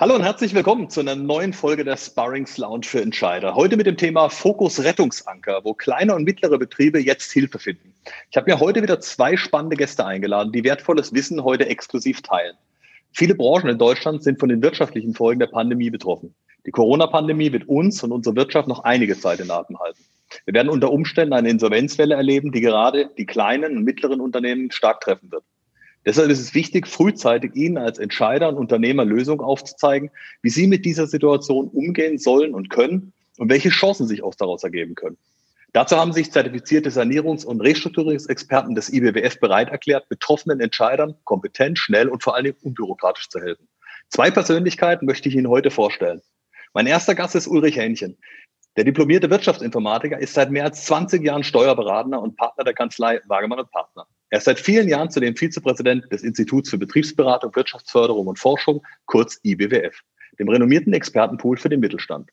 Hallo und herzlich willkommen zu einer neuen Folge der Sparrings Lounge für Entscheider. Heute mit dem Thema Fokus Rettungsanker, wo kleine und mittlere Betriebe jetzt Hilfe finden. Ich habe mir heute wieder zwei spannende Gäste eingeladen, die wertvolles Wissen heute exklusiv teilen. Viele Branchen in Deutschland sind von den wirtschaftlichen Folgen der Pandemie betroffen. Die Corona-Pandemie wird uns und unsere Wirtschaft noch einige Zeit in Atem halten. Wir werden unter Umständen eine Insolvenzwelle erleben, die gerade die kleinen und mittleren Unternehmen stark treffen wird. Deshalb ist es wichtig, frühzeitig Ihnen als Entscheider und Unternehmer Lösungen aufzuzeigen, wie Sie mit dieser Situation umgehen sollen und können und welche Chancen sich auch daraus ergeben können. Dazu haben sich zertifizierte Sanierungs- und Restrukturierungsexperten des IBWF bereit erklärt, betroffenen Entscheidern kompetent, schnell und vor allen Dingen unbürokratisch zu helfen. Zwei Persönlichkeiten möchte ich Ihnen heute vorstellen. Mein erster Gast ist Ulrich Hähnchen. Der diplomierte Wirtschaftsinformatiker ist seit mehr als 20 Jahren Steuerberatender und Partner der Kanzlei Wagemann und Partner. Er ist seit vielen Jahren zudem Vizepräsident des Instituts für Betriebsberatung, Wirtschaftsförderung und Forschung, kurz IBWF, dem renommierten Expertenpool für den Mittelstand.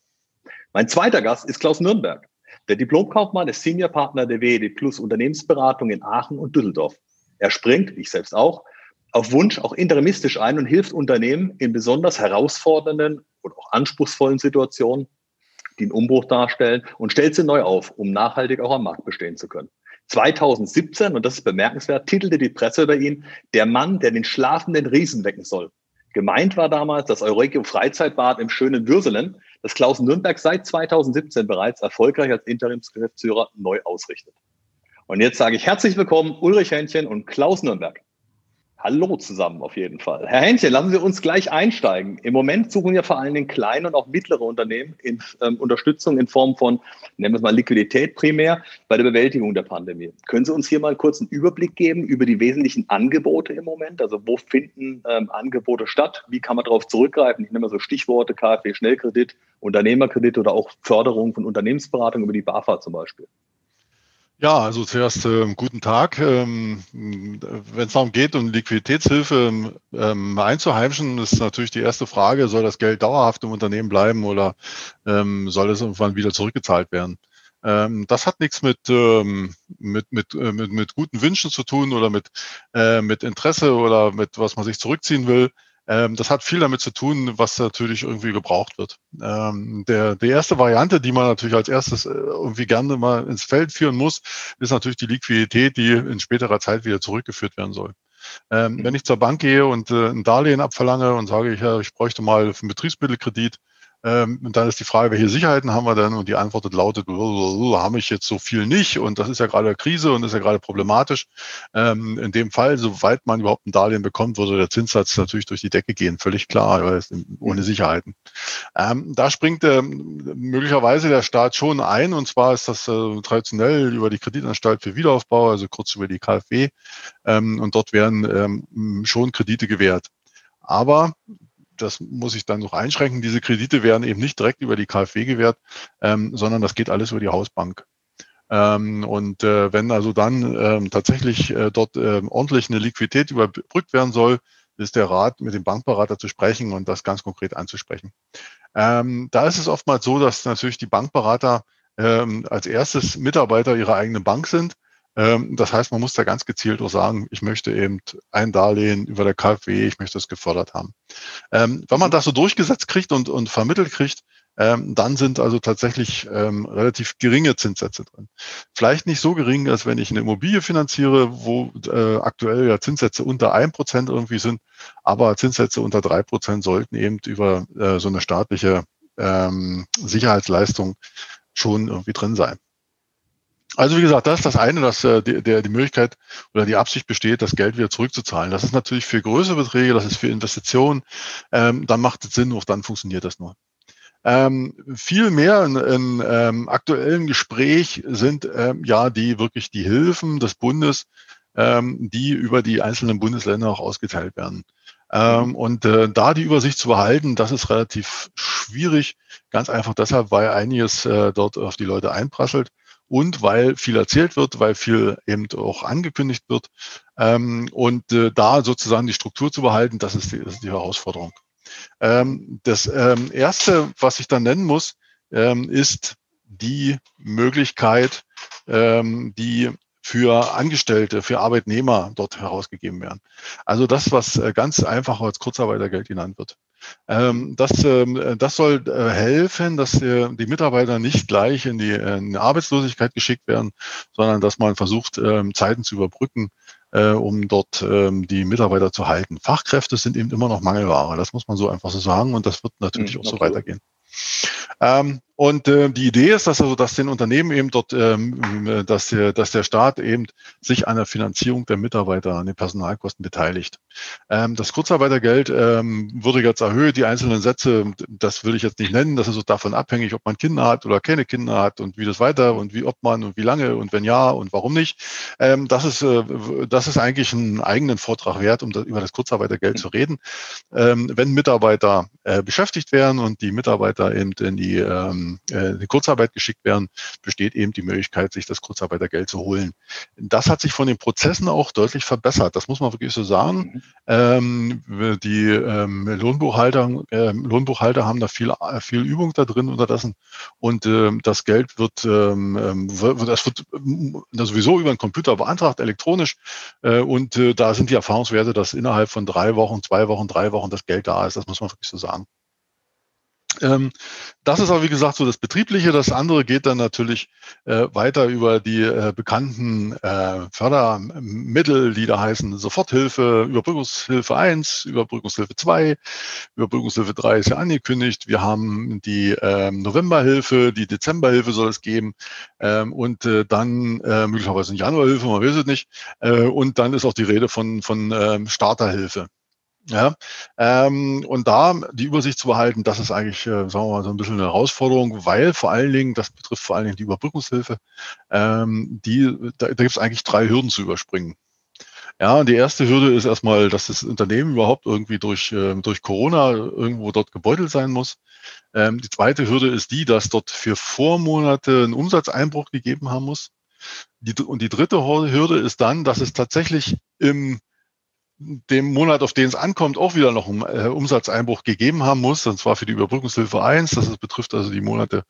Mein zweiter Gast ist Klaus Nürnberg. Der Diplomkaufmann ist Seniorpartner der WED Plus Unternehmensberatung in Aachen und Düsseldorf. Er springt, ich selbst auch, auf Wunsch auch interimistisch ein und hilft Unternehmen in besonders herausfordernden und auch anspruchsvollen Situationen, die einen Umbruch darstellen und stellt sie neu auf, um nachhaltig auch am Markt bestehen zu können. 2017, und das ist bemerkenswert, titelte die Presse über ihn, der Mann, der den schlafenden Riesen wecken soll. Gemeint war damals das Euregio Freizeitbad im schönen Würselen, das Klaus Nürnberg seit 2017 bereits erfolgreich als Interimsgeschäftsführer neu ausrichtet. Und jetzt sage ich herzlich willkommen Ulrich Hähnchen und Klaus Nürnberg. Hallo zusammen auf jeden Fall. Herr Hähnchen, lassen Sie uns gleich einsteigen. Im Moment suchen ja vor allen Dingen kleine und auch mittlere Unternehmen in, ähm, Unterstützung in Form von, nennen wir es mal Liquidität primär, bei der Bewältigung der Pandemie. Können Sie uns hier mal kurz einen Überblick geben über die wesentlichen Angebote im Moment? Also wo finden ähm, Angebote statt? Wie kann man darauf zurückgreifen? Ich nehme mal so Stichworte KfW Schnellkredit, Unternehmerkredit oder auch Förderung von Unternehmensberatung über die BAFA zum Beispiel. Ja, also zuerst äh, guten Tag. Ähm, Wenn es darum geht, um Liquiditätshilfe ähm, einzuheimschen, ist natürlich die erste Frage, soll das Geld dauerhaft im Unternehmen bleiben oder ähm, soll es irgendwann wieder zurückgezahlt werden? Ähm, das hat nichts mit, ähm, mit, mit, äh, mit, mit guten Wünschen zu tun oder mit, äh, mit Interesse oder mit was man sich zurückziehen will, ähm, das hat viel damit zu tun, was natürlich irgendwie gebraucht wird. Ähm, der, die erste Variante, die man natürlich als erstes äh, irgendwie gerne mal ins Feld führen muss, ist natürlich die Liquidität, die in späterer Zeit wieder zurückgeführt werden soll. Ähm, wenn ich zur Bank gehe und äh, ein Darlehen abverlange und sage, ich, ja, ich bräuchte mal einen Betriebsmittelkredit, ähm, und dann ist die Frage, welche Sicherheiten haben wir denn? Und die Antwort lautet, haben ich jetzt so viel nicht. Und das ist ja gerade Krise und ist ja gerade problematisch. Ähm, in dem Fall, soweit man überhaupt ein Darlehen bekommt, würde der Zinssatz natürlich durch die Decke gehen. Völlig klar, ohne Sicherheiten. Ähm, da springt möglicherweise der Staat schon ein. Und zwar ist das äh, traditionell über die Kreditanstalt für Wiederaufbau, also kurz über die KfW. und dort werden schon Kredite gewährt. Aber das muss ich dann noch einschränken. Diese Kredite werden eben nicht direkt über die KfW gewährt, ähm, sondern das geht alles über die Hausbank. Ähm, und äh, wenn also dann ähm, tatsächlich äh, dort äh, ordentlich eine Liquidität überbrückt werden soll, ist der Rat, mit dem Bankberater zu sprechen und das ganz konkret anzusprechen. Ähm, da ist es oftmals so, dass natürlich die Bankberater ähm, als erstes Mitarbeiter ihrer eigenen Bank sind das heißt, man muss da ganz gezielt auch sagen, ich möchte eben ein Darlehen über der KfW, ich möchte es gefördert haben. Ähm, wenn man das so durchgesetzt kriegt und, und vermittelt kriegt, ähm, dann sind also tatsächlich ähm, relativ geringe Zinssätze drin. Vielleicht nicht so gering, als wenn ich eine Immobilie finanziere, wo äh, aktuell ja Zinssätze unter ein Prozent irgendwie sind, aber Zinssätze unter drei Prozent sollten eben über äh, so eine staatliche ähm, Sicherheitsleistung schon irgendwie drin sein. Also wie gesagt, das ist das eine, dass äh, die, der, die Möglichkeit oder die Absicht besteht, das Geld wieder zurückzuzahlen. Das ist natürlich für größere Beträge, das ist für Investitionen, ähm, dann macht es Sinn, auch dann funktioniert das nur. Ähm, viel mehr in, in ähm, aktuellen Gespräch sind ähm, ja die wirklich die Hilfen des Bundes, ähm, die über die einzelnen Bundesländer auch ausgeteilt werden. Ähm, und äh, da die Übersicht zu behalten, das ist relativ schwierig. Ganz einfach deshalb, weil einiges äh, dort auf die Leute einprasselt und weil viel erzählt wird, weil viel eben auch angekündigt wird. Ähm, und äh, da sozusagen die Struktur zu behalten, das ist die, das ist die Herausforderung. Ähm, das ähm, Erste, was ich dann nennen muss, ähm, ist die Möglichkeit, ähm, die für Angestellte, für Arbeitnehmer dort herausgegeben werden. Also das, was äh, ganz einfach als Kurzarbeitergeld genannt wird. Ähm, das, ähm, das soll äh, helfen, dass äh, die Mitarbeiter nicht gleich in die, in die Arbeitslosigkeit geschickt werden, sondern dass man versucht, ähm, Zeiten zu überbrücken, um dort die Mitarbeiter zu halten. Fachkräfte sind eben immer noch Mangelware. Das muss man so einfach so sagen und das wird natürlich mhm, auch so weitergehen. Ähm, und äh, die Idee ist, dass also, dass den Unternehmen eben dort, ähm, dass, der, dass der Staat eben sich an der Finanzierung der Mitarbeiter, an den Personalkosten beteiligt. Ähm, das Kurzarbeitergeld ähm, wurde jetzt erhöht. Die einzelnen Sätze, das will ich jetzt nicht nennen. Das ist so davon abhängig, ob man Kinder hat oder keine Kinder hat und wie das weiter und wie ob man und wie lange und wenn ja und warum nicht. Ähm, das ist, äh, das ist eigentlich einen eigenen Vortrag wert, um da, über das Kurzarbeitergeld zu reden. Ähm, wenn Mitarbeiter äh, beschäftigt werden und die Mitarbeiter eben in die ähm, äh, in Kurzarbeit geschickt werden, besteht eben die Möglichkeit, sich das Kurzarbeitergeld zu holen. Das hat sich von den Prozessen auch deutlich verbessert. Das muss man wirklich so sagen. Mhm. Ähm, die ähm, Lohnbuchhalter, äh, Lohnbuchhalter haben da viel, viel Übung da drin unterdessen und äh, das Geld wird, ähm, ähm das wird äh, sowieso über den Computer beantragt, elektronisch äh, und äh, da sind die Erfahrungswerte, dass innerhalb von drei Wochen, zwei Wochen, drei Wochen das Geld da ist. Das muss man wirklich so sagen. Ähm, das ist aber, wie gesagt, so das Betriebliche. Das andere geht dann natürlich äh, weiter über die äh, bekannten äh, Fördermittel, die da heißen Soforthilfe, Überbrückungshilfe 1, Überbrückungshilfe 2, Überbrückungshilfe 3 ist ja angekündigt. Wir haben die ähm, Novemberhilfe, die Dezemberhilfe soll es geben ähm, und äh, dann äh, möglicherweise eine Januarhilfe, man weiß es nicht. Äh, und dann ist auch die Rede von, von ähm, Starterhilfe. Ja, ähm, und da die Übersicht zu behalten, das ist eigentlich, äh, sagen wir mal, so ein bisschen eine Herausforderung, weil vor allen Dingen, das betrifft vor allen Dingen die Überbrückungshilfe, ähm, die, da, da gibt es eigentlich drei Hürden zu überspringen. Ja, die erste Hürde ist erstmal, dass das Unternehmen überhaupt irgendwie durch, äh, durch Corona irgendwo dort gebeutelt sein muss. Ähm, die zweite Hürde ist die, dass dort für Vormonate ein Umsatzeinbruch gegeben haben muss. Die, und die dritte Hürde ist dann, dass es tatsächlich im dem Monat, auf den es ankommt, auch wieder noch einen äh, Umsatzeinbruch gegeben haben muss, und zwar für die Überbrückungshilfe 1. Das ist, betrifft also die Monate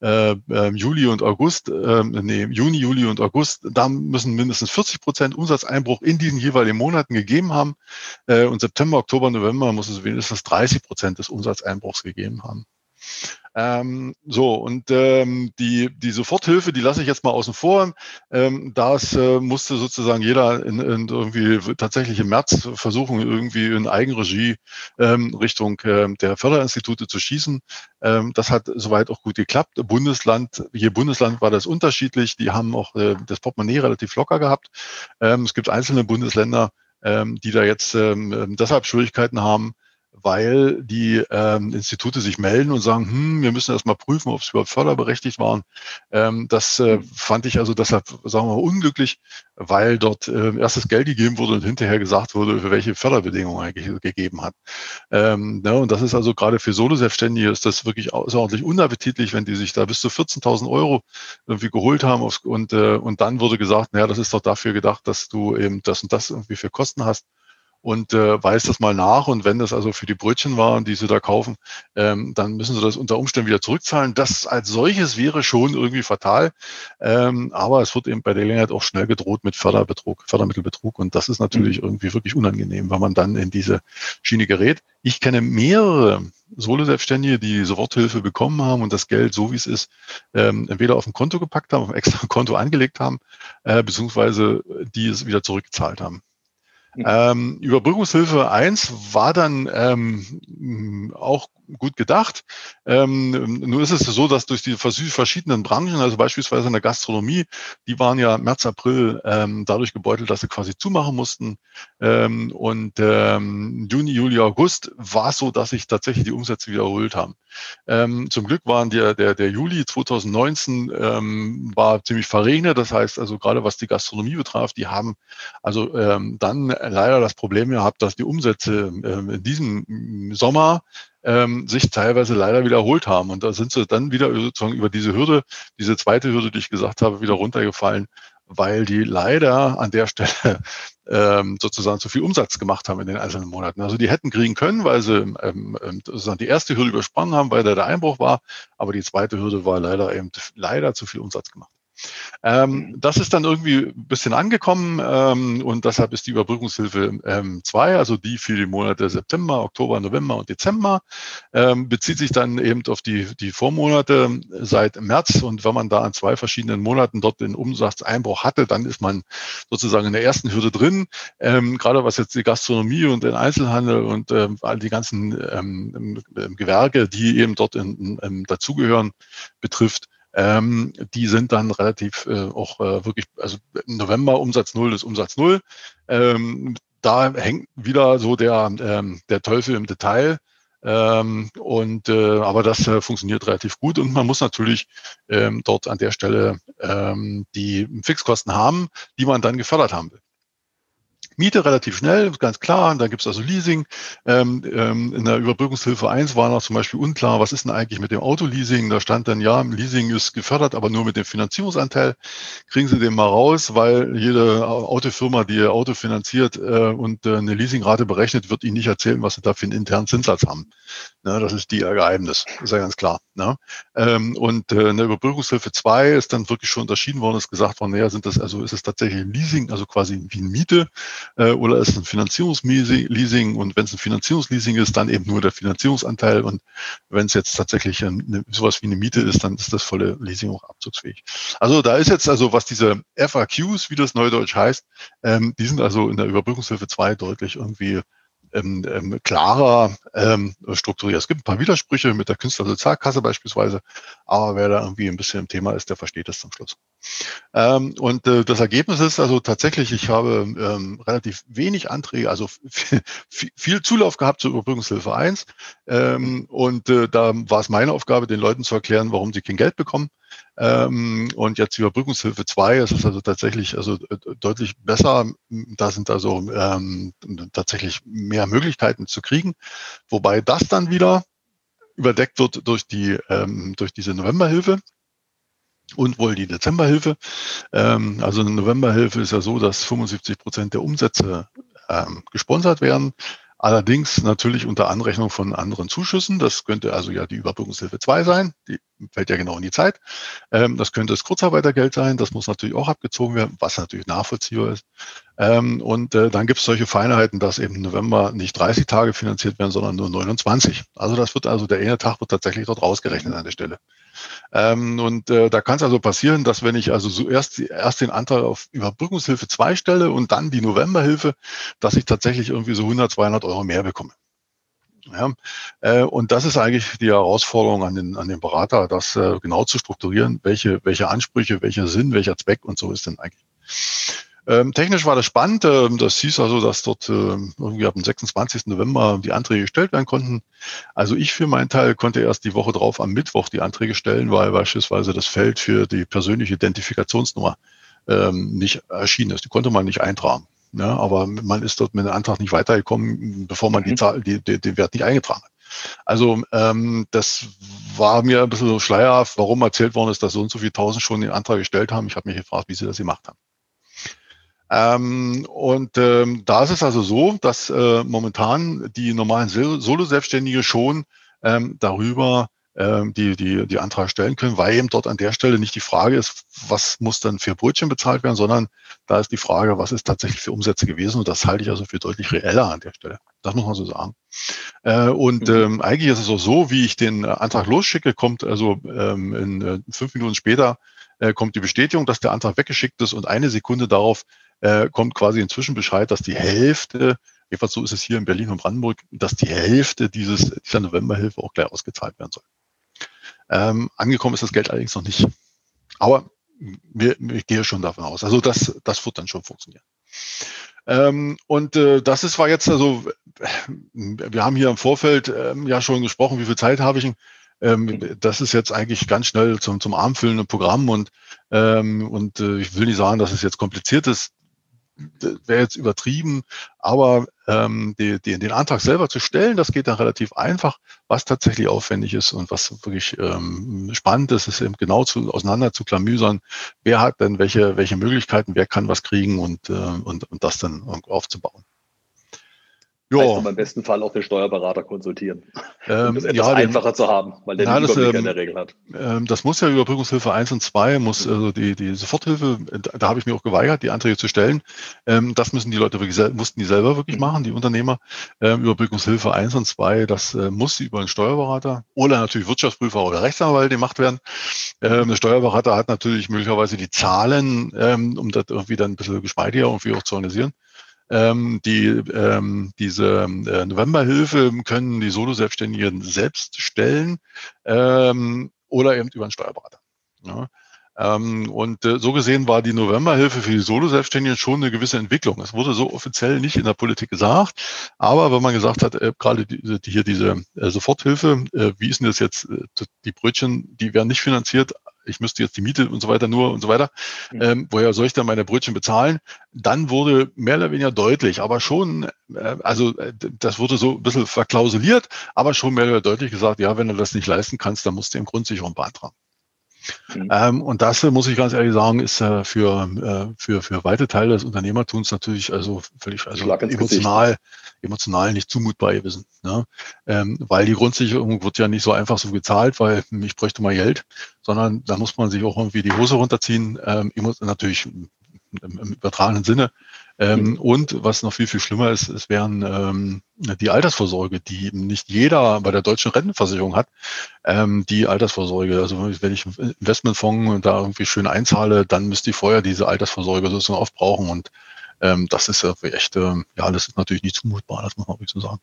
äh, äh, Juli und August, äh, nee, Juni, Juli und August. Da müssen mindestens 40 Prozent Umsatzeinbruch in diesen jeweiligen Monaten gegeben haben. Äh, und September, Oktober, November muss es wenigstens 30 Prozent des Umsatzeinbruchs gegeben haben. Ähm, so, und ähm, die, die Soforthilfe, die lasse ich jetzt mal außen vor. Ähm, das äh, musste sozusagen jeder in, in irgendwie tatsächlich im März versuchen, irgendwie in Eigenregie ähm, Richtung äh, der Förderinstitute zu schießen. Ähm, das hat soweit auch gut geklappt. Bundesland, je Bundesland war das unterschiedlich. Die haben auch äh, das Portemonnaie relativ locker gehabt. Ähm, es gibt einzelne Bundesländer, ähm, die da jetzt ähm, deshalb Schwierigkeiten haben, weil die ähm, Institute sich melden und sagen, hm, wir müssen erst mal prüfen, ob sie überhaupt förderberechtigt waren. Ähm, das äh, fand ich also deshalb, sagen wir mal, unglücklich, weil dort äh, erstes Geld gegeben wurde und hinterher gesagt wurde, für welche Förderbedingungen eigentlich gegeben hat. Ähm, ne, und das ist also gerade für Solo-Selbstständige ist das wirklich außerordentlich unappetitlich, wenn die sich da bis zu 14.000 Euro irgendwie geholt haben und, äh, und dann wurde gesagt, naja, das ist doch dafür gedacht, dass du eben das und das irgendwie für Kosten hast und äh, weist das mal nach. Und wenn das also für die Brötchen war, die sie da kaufen, ähm, dann müssen sie das unter Umständen wieder zurückzahlen. Das als solches wäre schon irgendwie fatal. Ähm, aber es wird eben bei der Gelegenheit auch schnell gedroht mit Förderbetrug, Fördermittelbetrug. Und das ist natürlich mhm. irgendwie wirklich unangenehm, wenn man dann in diese Schiene gerät. Ich kenne mehrere Solo-Selbstständige, die Soforthilfe bekommen haben und das Geld, so wie es ist, ähm, entweder auf ein Konto gepackt haben, auf ein extra Konto angelegt haben, äh, beziehungsweise die es wieder zurückgezahlt haben. Ähm, Überbrückungshilfe 1 war dann ähm, auch gut gedacht. Ähm, nur ist es so, dass durch die verschiedenen Branchen, also beispielsweise in der Gastronomie, die waren ja März, April ähm, dadurch gebeutelt, dass sie quasi zumachen mussten. Ähm, und ähm, Juni, Juli, August war es so, dass sich tatsächlich die Umsätze wiederholt haben. Ähm, zum Glück waren der, der, der Juli 2019 ähm, war ziemlich verregnet. Das heißt also gerade was die Gastronomie betraf, die haben also ähm, dann leider das Problem gehabt, dass die Umsätze ähm, in diesem Sommer ähm, sich teilweise leider wiederholt haben. Und da sind sie dann wieder sozusagen über diese Hürde, diese zweite Hürde, die ich gesagt habe, wieder runtergefallen, weil die leider an der Stelle ähm, sozusagen zu viel Umsatz gemacht haben in den einzelnen Monaten. Also die hätten kriegen können, weil sie ähm, ähm, sozusagen die erste Hürde übersprungen haben, weil da der Einbruch war, aber die zweite Hürde war leider eben leider zu viel Umsatz gemacht. Ähm, mhm. das ist dann irgendwie ein bisschen angekommen ähm, und deshalb ist die Überbrückungshilfe ähm, 2, also die für die Monate September, Oktober, November und Dezember, ähm, bezieht sich dann eben auf die, die Vormonate seit März und wenn man da an zwei verschiedenen Monaten dort den Umsatzeinbruch hatte, dann ist man sozusagen in der ersten Hürde drin. Ähm, gerade was jetzt die Gastronomie und den Einzelhandel und ähm, all die ganzen ähm, Gewerke, die eben dort in, in, dazugehören, betrifft ähm, die sind dann relativ äh, auch äh, wirklich, also November Umsatz null ist Umsatz null. Ähm, da hängt wieder so der, ähm, der Teufel im Detail. Ähm, und äh, aber das äh, funktioniert relativ gut und man muss natürlich ähm, dort an der Stelle ähm, die Fixkosten haben, die man dann gefördert haben will. Miete relativ schnell, ganz klar. Und dann gibt es also Leasing. Ähm, ähm, in der Überbrückungshilfe 1 war noch zum Beispiel unklar, was ist denn eigentlich mit dem Autoleasing? Da stand dann, ja, Leasing ist gefördert, aber nur mit dem Finanzierungsanteil. Kriegen Sie den mal raus, weil jede Autofirma, die ihr Auto finanziert äh, und äh, eine Leasingrate berechnet, wird Ihnen nicht erzählen, was Sie da für einen internen Zinssatz haben. Ne, das ist die Geheimnis, ist ja ganz klar. Ne? Ähm, und äh, in der Überbrückungshilfe 2 ist dann wirklich schon unterschieden worden, ist gesagt worden, naja, sind das, also ist es tatsächlich ein Leasing, also quasi wie eine Miete äh, oder ist es ein Finanzierungsleasing und wenn es ein Finanzierungsleasing ist, dann eben nur der Finanzierungsanteil und wenn es jetzt tatsächlich eine, sowas wie eine Miete ist, dann ist das volle Leasing auch abzugsfähig. Also da ist jetzt also, was diese FAQs, wie das Neudeutsch heißt, ähm, die sind also in der Überbrückungshilfe 2 deutlich irgendwie ähm, ähm, klarer ähm, strukturiert. Es gibt ein paar Widersprüche mit der Künstlersozialkasse beispielsweise, aber wer da irgendwie ein bisschen im Thema ist, der versteht das zum Schluss. Ähm, und äh, das Ergebnis ist also tatsächlich, ich habe ähm, relativ wenig Anträge, also viel, viel Zulauf gehabt zur Überbrückungshilfe 1. Ähm, und äh, da war es meine Aufgabe, den Leuten zu erklären, warum sie kein Geld bekommen. Ähm, und jetzt Überbrückungshilfe 2, es ist also tatsächlich also äh, deutlich besser. Da sind also ähm, tatsächlich mehr Möglichkeiten zu kriegen, wobei das dann wieder überdeckt wird durch die ähm, durch diese Novemberhilfe und wohl die Dezemberhilfe. Ähm, also eine Novemberhilfe ist ja so, dass 75 Prozent der Umsätze ähm, gesponsert werden. Allerdings natürlich unter Anrechnung von anderen Zuschüssen. Das könnte also ja die Überbrückungshilfe 2 sein. Die fällt ja genau in die Zeit. Ähm, das könnte das Kurzarbeitergeld sein. Das muss natürlich auch abgezogen werden, was natürlich nachvollziehbar ist. Ähm, und äh, dann gibt es solche Feinheiten, dass eben November nicht 30 Tage finanziert werden, sondern nur 29. Also das wird also der eine Tag wird tatsächlich dort rausgerechnet an der Stelle. Ähm, und äh, da kann es also passieren, dass wenn ich also so erst, erst den Antrag auf Überbrückungshilfe 2 stelle und dann die Novemberhilfe, dass ich tatsächlich irgendwie so 100, 200 Euro mehr bekomme. Ja, äh, und das ist eigentlich die Herausforderung an den, an den Berater, das äh, genau zu strukturieren, welche, welche Ansprüche, welcher Sinn, welcher Zweck und so ist denn eigentlich. Ähm, technisch war das spannend. Ähm, das hieß also, dass dort ähm, irgendwie ab dem 26. November die Anträge gestellt werden konnten. Also ich für meinen Teil konnte erst die Woche drauf am Mittwoch die Anträge stellen, weil beispielsweise das Feld für die persönliche Identifikationsnummer ähm, nicht erschienen ist. Die konnte man nicht eintragen. Ja, ne? aber man ist dort mit dem Antrag nicht weitergekommen, bevor man die mhm. Zahl, die, die, den Wert nicht eingetragen hat. Also ähm, das war mir ein bisschen so schleierhaft, warum erzählt worden ist, dass so und so viele tausend schon den Antrag gestellt haben. Ich habe mich gefragt, wie sie das gemacht haben. Ähm, und ähm, da ist es also so, dass äh, momentan die normalen Solo-Selbstständige schon ähm, darüber ähm, die, die, die Antrag stellen können, weil eben dort an der Stelle nicht die Frage ist, was muss dann für Brötchen bezahlt werden, sondern da ist die Frage, was ist tatsächlich für Umsätze gewesen und das halte ich also für deutlich reeller an der Stelle. Das muss man so sagen. Äh, und mhm. ähm, eigentlich ist es auch so, wie ich den Antrag losschicke, kommt also ähm, in äh, fünf Minuten später äh, kommt die Bestätigung, dass der Antrag weggeschickt ist und eine Sekunde darauf äh, kommt quasi inzwischen Bescheid, dass die Hälfte jedenfalls so ist es hier in Berlin und Brandenburg, dass die Hälfte dieses, dieser Novemberhilfe auch gleich ausgezahlt werden soll. Ähm, angekommen ist das Geld allerdings noch nicht. Aber wir, ich gehe schon davon aus. Also das, das wird dann schon funktionieren. Ähm, und äh, das ist war jetzt also, wir haben hier im Vorfeld ähm, ja schon gesprochen, wie viel Zeit habe ich. Ähm, das ist jetzt eigentlich ganz schnell zum, zum Armfüllenden Programm und, ähm, und äh, ich will nicht sagen, dass es jetzt kompliziert ist wäre jetzt übertrieben, aber ähm, die, die, den Antrag selber zu stellen, das geht dann relativ einfach. Was tatsächlich aufwendig ist und was wirklich ähm, spannend ist, ist eben genau zu, auseinander zu klamüsern, wer hat denn welche, welche Möglichkeiten, wer kann was kriegen und, äh, und, und das dann aufzubauen. Ja. Heißt im besten Fall auch den Steuerberater konsultieren. Ähm, um das etwas ja, einfacher den, zu haben, weil der ja, den Überblick das, ähm, in der Regel hat. Ähm, das muss ja Überbrückungshilfe 1 und 2, muss mhm. also die, die Soforthilfe, da, da habe ich mir auch geweigert, die Anträge zu stellen. Ähm, das müssen die Leute wirklich, mussten die selber wirklich mhm. machen, die Unternehmer. Ähm, Überbrückungshilfe 1 und 2, das äh, muss über einen Steuerberater oder natürlich Wirtschaftsprüfer oder Rechtsanwalt gemacht werden. Ähm, der Steuerberater hat natürlich möglicherweise die Zahlen, ähm, um das irgendwie dann ein bisschen geschmeidiger irgendwie auch zu organisieren. Ähm, die, ähm, diese äh, Novemberhilfe können die Solo-Selbstständigen selbst stellen ähm, oder eben über einen Steuerberater. Ja. Ähm, und äh, so gesehen war die Novemberhilfe für die Solo-Selbstständigen schon eine gewisse Entwicklung. Es wurde so offiziell nicht in der Politik gesagt, aber wenn man gesagt hat, äh, gerade die, die, hier diese äh, Soforthilfe, äh, wie ist denn das jetzt, äh, die Brötchen, die werden nicht finanziert, ich müsste jetzt die Miete und so weiter nur und so weiter, mhm. ähm, woher soll ich dann meine Brötchen bezahlen? Dann wurde mehr oder weniger deutlich, aber schon, äh, also äh, das wurde so ein bisschen verklausuliert, aber schon mehr oder weniger deutlich gesagt, ja, wenn du das nicht leisten kannst, dann musst du im Grundsicherung beantragen. Mhm. Ähm, und das muss ich ganz ehrlich sagen, ist äh, für, äh, für, für weite Teile des Unternehmertums natürlich also völlig also emotional, emotional nicht zumutbar gewesen. Ne? Ähm, weil die Grundsicherung wird ja nicht so einfach so gezahlt, weil ich bräuchte mal Geld, sondern da muss man sich auch irgendwie die Hose runterziehen. Ähm, natürlich im, im übertragenen Sinne. Ähm, mhm. Und was noch viel, viel schlimmer ist, es wären ähm, die Altersvorsorge, die nicht jeder bei der deutschen Rentenversicherung hat. Ähm, die Altersvorsorge, also wenn ich Investmentfonds da irgendwie schön einzahle, dann müsste ich vorher diese Altersvorsorge sozusagen aufbrauchen. Und ähm, das ist ja echt, äh, ja, das ist natürlich nicht zumutbar, das muss man wirklich so sagen.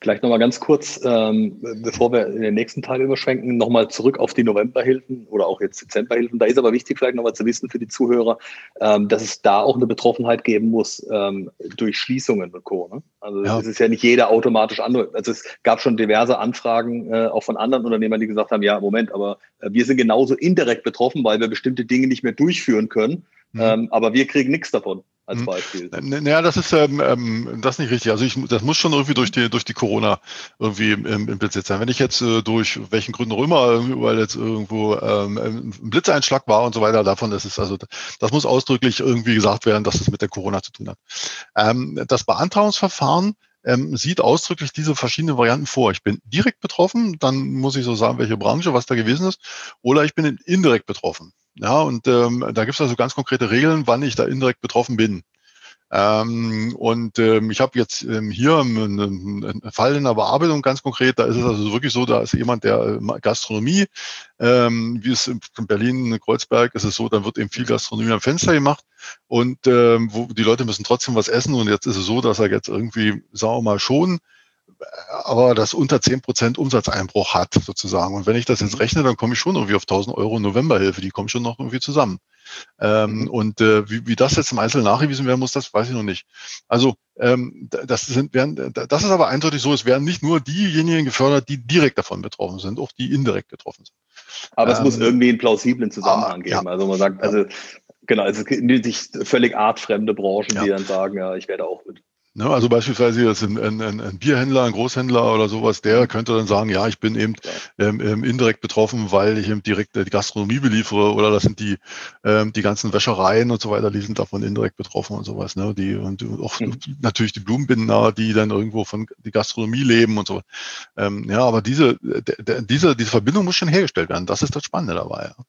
Vielleicht nochmal ganz kurz, ähm, bevor wir in den nächsten Teil überschwenken, nochmal zurück auf die Novemberhilfen oder auch jetzt Dezemberhilfen. Da ist aber wichtig, vielleicht nochmal zu wissen für die Zuhörer, ähm, dass es da auch eine Betroffenheit geben muss ähm, durch Schließungen und Co. Ne? Also ja. es ist ja nicht jeder automatisch andere. Also es gab schon diverse Anfragen äh, auch von anderen Unternehmern, die gesagt haben, ja, Moment, aber äh, wir sind genauso indirekt betroffen, weil wir bestimmte Dinge nicht mehr durchführen können. Mhm. Ähm, aber wir kriegen nichts davon als mhm. Beispiel. Naja, das ist ähm, ähm, das ist nicht richtig. Also ich, das muss schon irgendwie durch die durch die Corona irgendwie im, im Besitz sein. Wenn ich jetzt äh, durch welchen Gründen auch immer, weil jetzt irgendwo ähm, ein Blitzeinschlag war und so weiter, davon ist es also das muss ausdrücklich irgendwie gesagt werden, dass es mit der Corona zu tun hat. Ähm, das Beantragungsverfahren ähm, sieht ausdrücklich diese verschiedenen Varianten vor. Ich bin direkt betroffen, dann muss ich so sagen, welche Branche, was da gewesen ist, oder ich bin indirekt betroffen. Ja, und ähm, da gibt es also ganz konkrete Regeln, wann ich da indirekt betroffen bin. Ähm, und ähm, ich habe jetzt ähm, hier einen, einen, Fall in der Bearbeitung ganz konkret. Da ist es also wirklich so, da ist jemand, der äh, Gastronomie, ähm, wie es in Berlin, Kreuzberg ist es so, dann wird eben viel Gastronomie am Fenster gemacht und ähm, wo die Leute müssen trotzdem was essen. Und jetzt ist es so, dass er jetzt irgendwie, sagen wir mal, schon aber das unter zehn Prozent Umsatzeinbruch hat sozusagen. Und wenn ich das jetzt mhm. rechne, dann komme ich schon irgendwie auf 1000 Euro Novemberhilfe. Die kommen schon noch irgendwie zusammen. Ähm, mhm. und äh, wie, wie das jetzt im Einzelnen nachgewiesen werden muss, das weiß ich noch nicht. Also ähm, das, sind, werden, das ist aber eindeutig so, es werden nicht nur diejenigen gefördert, die direkt davon betroffen sind, auch die indirekt getroffen sind. Aber ähm, es muss ähm, irgendwie einen plausiblen Zusammenhang ah, geben. Ja. Also man sagt, also genau, es nicht völlig artfremde Branchen, ja. die dann sagen, ja, ich werde auch mit Ne, also beispielsweise jetzt ein, ein, ein, Bierhändler, ein Großhändler oder sowas, der könnte dann sagen, ja, ich bin eben ähm, ähm, indirekt betroffen, weil ich eben direkt äh, die Gastronomie beliefere oder das sind die, ähm, die ganzen Wäschereien und so weiter, die sind davon indirekt betroffen und sowas. Ne? Die, und auch mhm. natürlich die Blumenbinder, die dann irgendwo von die Gastronomie leben und so. Ähm, ja, aber diese, diese, diese Verbindung muss schon hergestellt werden. Das ist das Spannende dabei. Ja.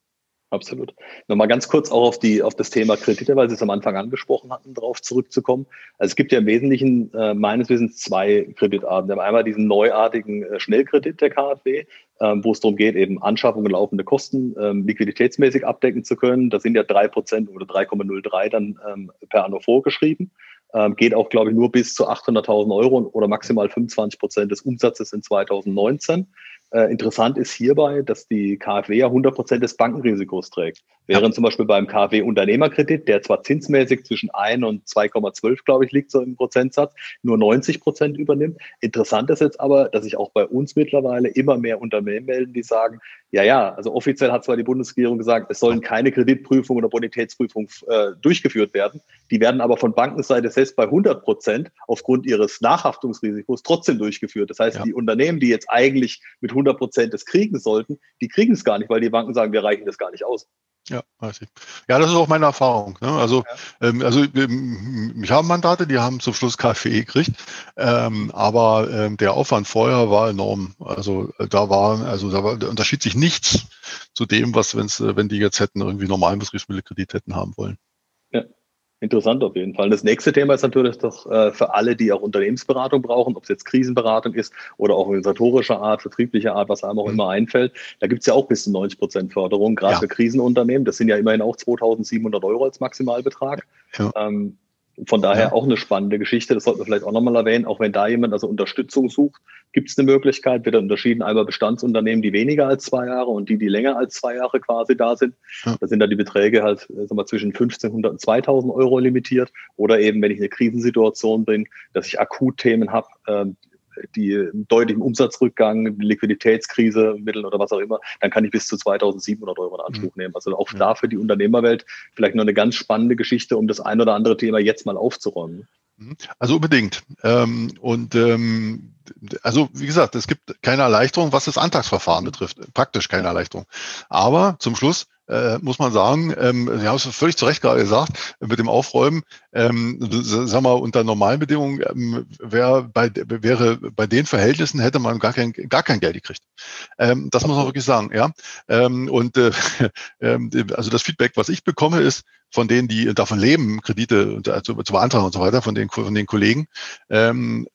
Absolut. Nochmal ganz kurz auch auf, die, auf das Thema Kredite, weil Sie es am Anfang angesprochen hatten, darauf zurückzukommen. Also es gibt ja im Wesentlichen äh, meines Wissens zwei Kreditarten. Wir haben einmal diesen neuartigen äh, Schnellkredit der KfW, ähm, wo es darum geht, eben Anschaffung und laufende Kosten ähm, liquiditätsmäßig abdecken zu können. Das sind ja drei Prozent oder 3,03 dann ähm, per anno vorgeschrieben. Ähm, geht auch, glaube ich, nur bis zu 800.000 Euro oder maximal 25 Prozent des Umsatzes in 2019. Äh, interessant ist hierbei, dass die KfW ja 100 Prozent des Bankenrisikos trägt. Während ja. zum Beispiel beim KfW Unternehmerkredit, der zwar zinsmäßig zwischen 1 und 2,12, glaube ich, liegt so im Prozentsatz, nur 90 Prozent übernimmt. Interessant ist jetzt aber, dass sich auch bei uns mittlerweile immer mehr Unternehmen melden, die sagen, ja, ja, also offiziell hat zwar die Bundesregierung gesagt, es sollen keine Kreditprüfung oder Bonitätsprüfung äh, durchgeführt werden. Die werden aber von Bankenseite selbst bei 100 Prozent aufgrund ihres Nachhaftungsrisikos trotzdem durchgeführt. Das heißt, ja. die Unternehmen, die jetzt eigentlich mit 100 Prozent das kriegen sollten, die kriegen es gar nicht, weil die Banken sagen, wir reichen das gar nicht aus. Ja, weiß ich. Ja, das ist auch meine Erfahrung. Ne? Also, ja. ähm, also ähm, ich habe Mandate, die haben zum Schluss KfW gekriegt, ähm, aber ähm, der Aufwand vorher war enorm. Also äh, da war, also da, war, da unterschied sich nichts zu dem, was wenn's, äh, wenn die jetzt hätten irgendwie normalen Betriebsmittelkredit hätten haben wollen. Interessant auf jeden Fall. Das nächste Thema ist natürlich doch äh, für alle, die auch Unternehmensberatung brauchen, ob es jetzt Krisenberatung ist oder auch organisatorischer Art, vertrieblicher Art, was einem auch mhm. immer einfällt. Da gibt es ja auch bis zu 90 Prozent Förderung, gerade ja. für Krisenunternehmen. Das sind ja immerhin auch 2700 Euro als Maximalbetrag. Ja. Ähm, von daher ja. auch eine spannende Geschichte. Das sollten wir vielleicht auch nochmal erwähnen. Auch wenn da jemand also Unterstützung sucht, gibt es eine Möglichkeit. Wird unterschieden einmal Bestandsunternehmen, die weniger als zwei Jahre und die, die länger als zwei Jahre quasi da sind. Ja. Da sind dann die Beträge halt äh, sagen wir, zwischen 1500 und 2000 Euro limitiert. Oder eben, wenn ich in eine Krisensituation bin, dass ich akut Themen habe, die deutlichen Umsatzrückgang, Liquiditätskrise, Mittel oder was auch immer, dann kann ich bis zu 2700 Euro in Anspruch mhm. nehmen. Also auch ja. da für die Unternehmerwelt vielleicht noch eine ganz spannende Geschichte, um das ein oder andere Thema jetzt mal aufzuräumen. Mhm. Also unbedingt. Ähm, und ähm, also wie gesagt, es gibt keine Erleichterung, was das Antragsverfahren betrifft. Praktisch keine Erleichterung. Aber zum Schluss äh, muss man sagen, ähm, Sie haben es völlig zu Recht gerade gesagt, mit dem Aufräumen, ähm, sagen wir, unter normalen Bedingungen ähm, wär bei, wäre bei den Verhältnissen hätte man gar kein, gar kein Geld gekriegt. Ähm, das muss man wirklich sagen, ja. Ähm, und äh, äh, also das Feedback, was ich bekomme, ist von denen, die davon leben, Kredite zu, zu beantragen und so weiter, von den, von den Kollegen, ähm,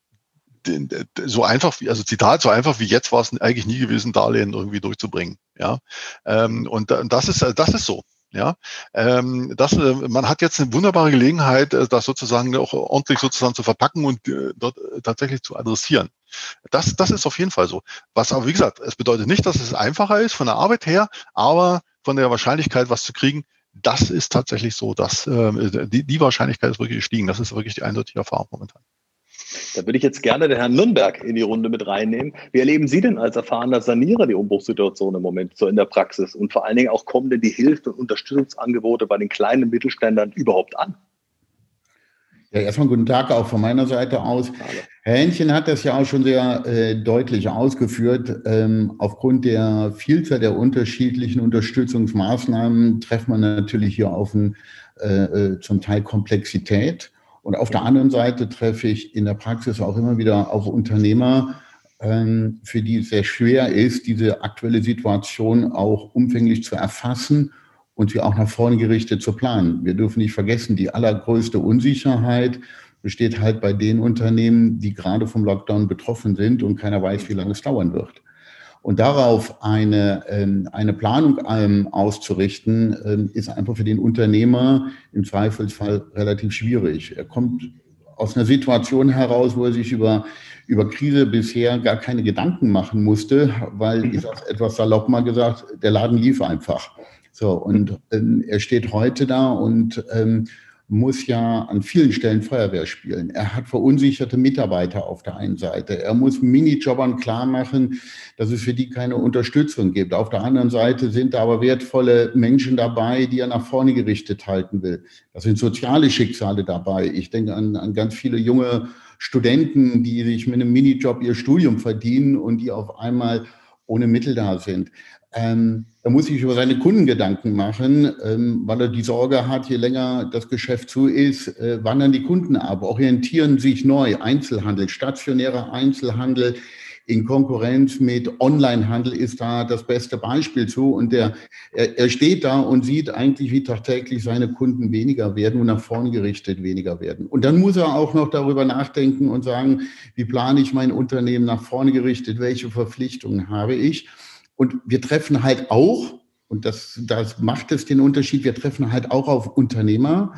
so einfach, wie, also Zitat, so einfach wie jetzt war es eigentlich nie gewesen, Darlehen irgendwie durchzubringen. Ja, ähm, und das ist, das ist so. Ja, ähm, das, äh, man hat jetzt eine wunderbare Gelegenheit, äh, das sozusagen auch ordentlich sozusagen zu verpacken und äh, dort äh, tatsächlich zu adressieren. Das, das ist auf jeden Fall so. Was aber, wie gesagt, es bedeutet nicht, dass es einfacher ist von der Arbeit her, aber von der Wahrscheinlichkeit, was zu kriegen, das ist tatsächlich so, dass äh, die, die Wahrscheinlichkeit ist wirklich gestiegen. Das ist wirklich die eindeutige Erfahrung momentan. Da würde ich jetzt gerne den Herrn Nürnberg in die Runde mit reinnehmen. Wie erleben Sie denn als erfahrener Sanierer die Umbruchssituation im Moment so in der Praxis? Und vor allen Dingen auch kommen denn die Hilfe- und Unterstützungsangebote bei den kleinen Mittelständlern überhaupt an? Ja, erstmal guten Tag auch von meiner Seite aus. Herr Hähnchen hat das ja auch schon sehr äh, deutlich ausgeführt. Ähm, aufgrund der Vielzahl der unterschiedlichen Unterstützungsmaßnahmen trifft man natürlich hier auf ein, äh, äh zum Teil Komplexität. Und auf der anderen Seite treffe ich in der Praxis auch immer wieder auf Unternehmer, ähm, für die es sehr schwer ist, diese aktuelle Situation auch umfänglich zu erfassen und sie auch nach vorne gerichtet zu planen. Wir dürfen nicht vergessen, die allergrößte Unsicherheit besteht halt bei den Unternehmen, die gerade vom Lockdown betroffen sind und keiner weiß, wie lange es dauern wird. Und darauf eine, ähm, eine Planung ähm, auszurichten, ähm, ist einfach für den Unternehmer im Zweifelsfall relativ schwierig. Er kommt aus einer Situation heraus, wo er sich über, über Krise bisher gar keine Gedanken machen musste, weil, ich sage etwas salopp mal gesagt, der Laden lief einfach. So, und ähm, er steht heute da und ähm, muss ja an vielen Stellen Feuerwehr spielen. Er hat verunsicherte Mitarbeiter auf der einen Seite. Er muss Minijobbern klar machen, dass es für die keine Unterstützung gibt. Auf der anderen Seite sind da aber wertvolle Menschen dabei, die er nach vorne gerichtet halten will. Das sind soziale Schicksale dabei. Ich denke an, an ganz viele junge Studenten, die sich mit einem Minijob ihr Studium verdienen und die auf einmal ohne Mittel da sind. Ähm, er muss sich über seine Kunden Gedanken machen, ähm, weil er die Sorge hat, je länger das Geschäft zu ist, äh, wandern die Kunden ab, orientieren sich neu. Einzelhandel, stationärer Einzelhandel in Konkurrenz mit Onlinehandel ist da das beste Beispiel zu. Und der, er, er steht da und sieht eigentlich, wie tagtäglich seine Kunden weniger werden und nach vorne gerichtet weniger werden. Und dann muss er auch noch darüber nachdenken und sagen, wie plane ich mein Unternehmen nach vorne gerichtet, welche Verpflichtungen habe ich. Und wir treffen halt auch, und das, das macht es den Unterschied, wir treffen halt auch auf Unternehmer,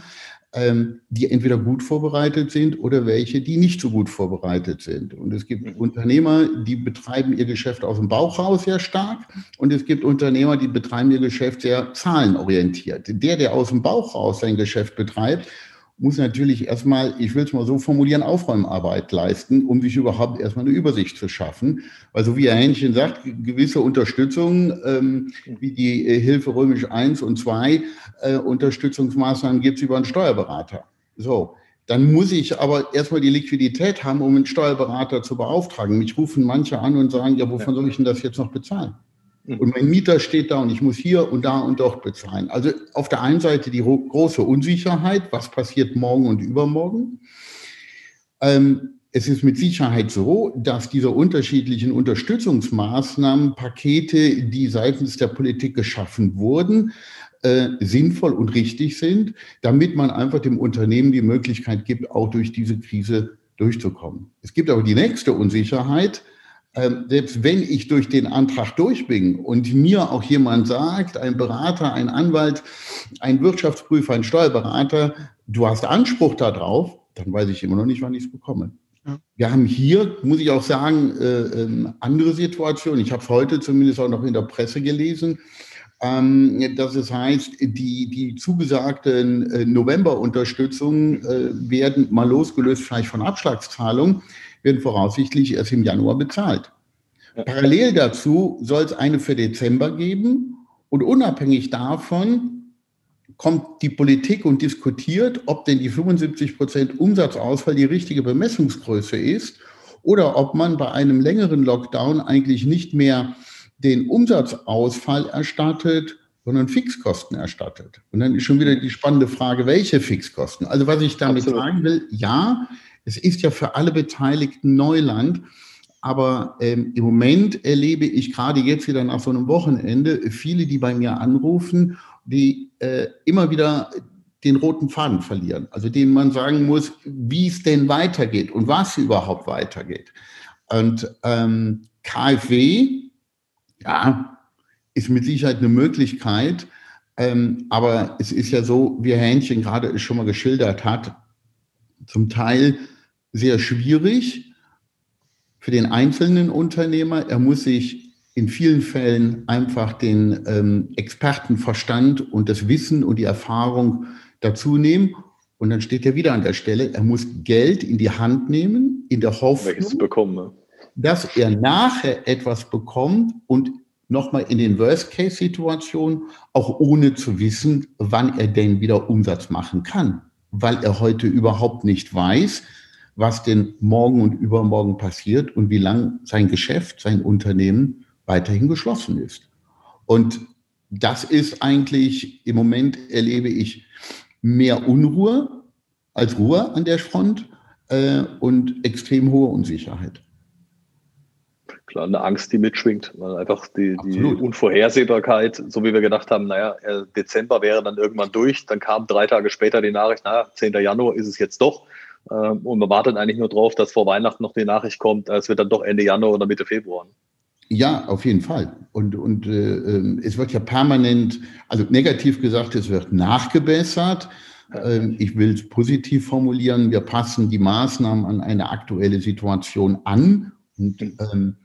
ähm, die entweder gut vorbereitet sind oder welche, die nicht so gut vorbereitet sind. Und es gibt mhm. Unternehmer, die betreiben ihr Geschäft aus dem Bauch raus sehr stark und es gibt Unternehmer, die betreiben ihr Geschäft sehr zahlenorientiert. Der, der aus dem Bauch raus sein Geschäft betreibt, muss natürlich erstmal, ich will es mal so formulieren, Aufräumarbeit leisten, um sich überhaupt erstmal eine Übersicht zu schaffen. Also wie Herr Hähnchen sagt, gewisse Unterstützung, ähm, wie die äh, Hilfe Römisch 1 und 2, äh, Unterstützungsmaßnahmen gibt es über einen Steuerberater. So, dann muss ich aber erstmal die Liquidität haben, um einen Steuerberater zu beauftragen. Mich rufen manche an und sagen, ja, wovon soll ich denn das jetzt noch bezahlen? Mhm. Und mein Mieter steht da und ich muss hier und da und dort bezahlen. Also auf der einen Seite die große Unsicherheit, was passiert morgen und übermorgen. Ähm, es ist mit Sicherheit so, dass diese unterschiedlichen Unterstützungsmaßnahmen, Pakete, die seitens der Politik geschaffen wurden, äh, sinnvoll und richtig sind, damit man einfach dem Unternehmen die Möglichkeit gibt, auch durch diese Krise durchzukommen. Es gibt aber die nächste Unsicherheit, selbst wenn ich durch den Antrag durch bin und mir auch jemand sagt, ein Berater, ein Anwalt, ein Wirtschaftsprüfer, ein Steuerberater, du hast Anspruch darauf, dann weiß ich immer noch nicht, wann ich es bekomme. Ja. Wir haben hier, muss ich auch sagen, äh, äh, andere Situationen. Ich habe es heute zumindest auch noch in der Presse gelesen, ähm, dass es heißt, die, die zugesagten äh, November-Unterstützungen äh, werden mal losgelöst vielleicht von Abschlagszahlungen werden voraussichtlich erst im Januar bezahlt. Parallel dazu soll es eine für Dezember geben und unabhängig davon kommt die Politik und diskutiert, ob denn die 75 Prozent Umsatzausfall die richtige Bemessungsgröße ist oder ob man bei einem längeren Lockdown eigentlich nicht mehr den Umsatzausfall erstattet, sondern Fixkosten erstattet. Und dann ist schon wieder die spannende Frage, welche Fixkosten? Also was ich damit Absolut. sagen will, ja, es ist ja für alle Beteiligten Neuland. Aber ähm, im Moment erlebe ich gerade jetzt wieder nach so einem Wochenende viele, die bei mir anrufen, die äh, immer wieder den roten Faden verlieren. Also denen man sagen muss, wie es denn weitergeht und was überhaupt weitergeht. Und ähm, KfW, ja, ist mit Sicherheit eine Möglichkeit. Ähm, aber es ist ja so, wie Herr Hähnchen gerade schon mal geschildert hat, zum Teil sehr schwierig für den einzelnen Unternehmer. Er muss sich in vielen Fällen einfach den ähm, Expertenverstand und das Wissen und die Erfahrung dazu nehmen. Und dann steht er wieder an der Stelle, er muss Geld in die Hand nehmen, in der Hoffnung, bekommen, dass er nachher etwas bekommt und nochmal in den Worst-Case-Situationen, auch ohne zu wissen, wann er denn wieder Umsatz machen kann, weil er heute überhaupt nicht weiß, was denn morgen und übermorgen passiert und wie lang sein Geschäft, sein Unternehmen weiterhin geschlossen ist. Und das ist eigentlich, im Moment erlebe ich mehr Unruhe als Ruhe an der Front äh, und extrem hohe Unsicherheit. Klar, eine Angst, die mitschwingt, weil einfach die, die Unvorhersehbarkeit, so wie wir gedacht haben, naja, äh, Dezember wäre dann irgendwann durch, dann kam drei Tage später die Nachricht, naja, 10. Januar ist es jetzt doch. Ähm, und man wartet eigentlich nur darauf, dass vor Weihnachten noch die Nachricht kommt, es wird dann doch Ende Januar oder Mitte Februar. Ja, auf jeden Fall. Und, und äh, ähm, es wird ja permanent, also negativ gesagt, es wird nachgebessert. Ähm, ich will es positiv formulieren. Wir passen die Maßnahmen an eine aktuelle Situation an. Und ähm,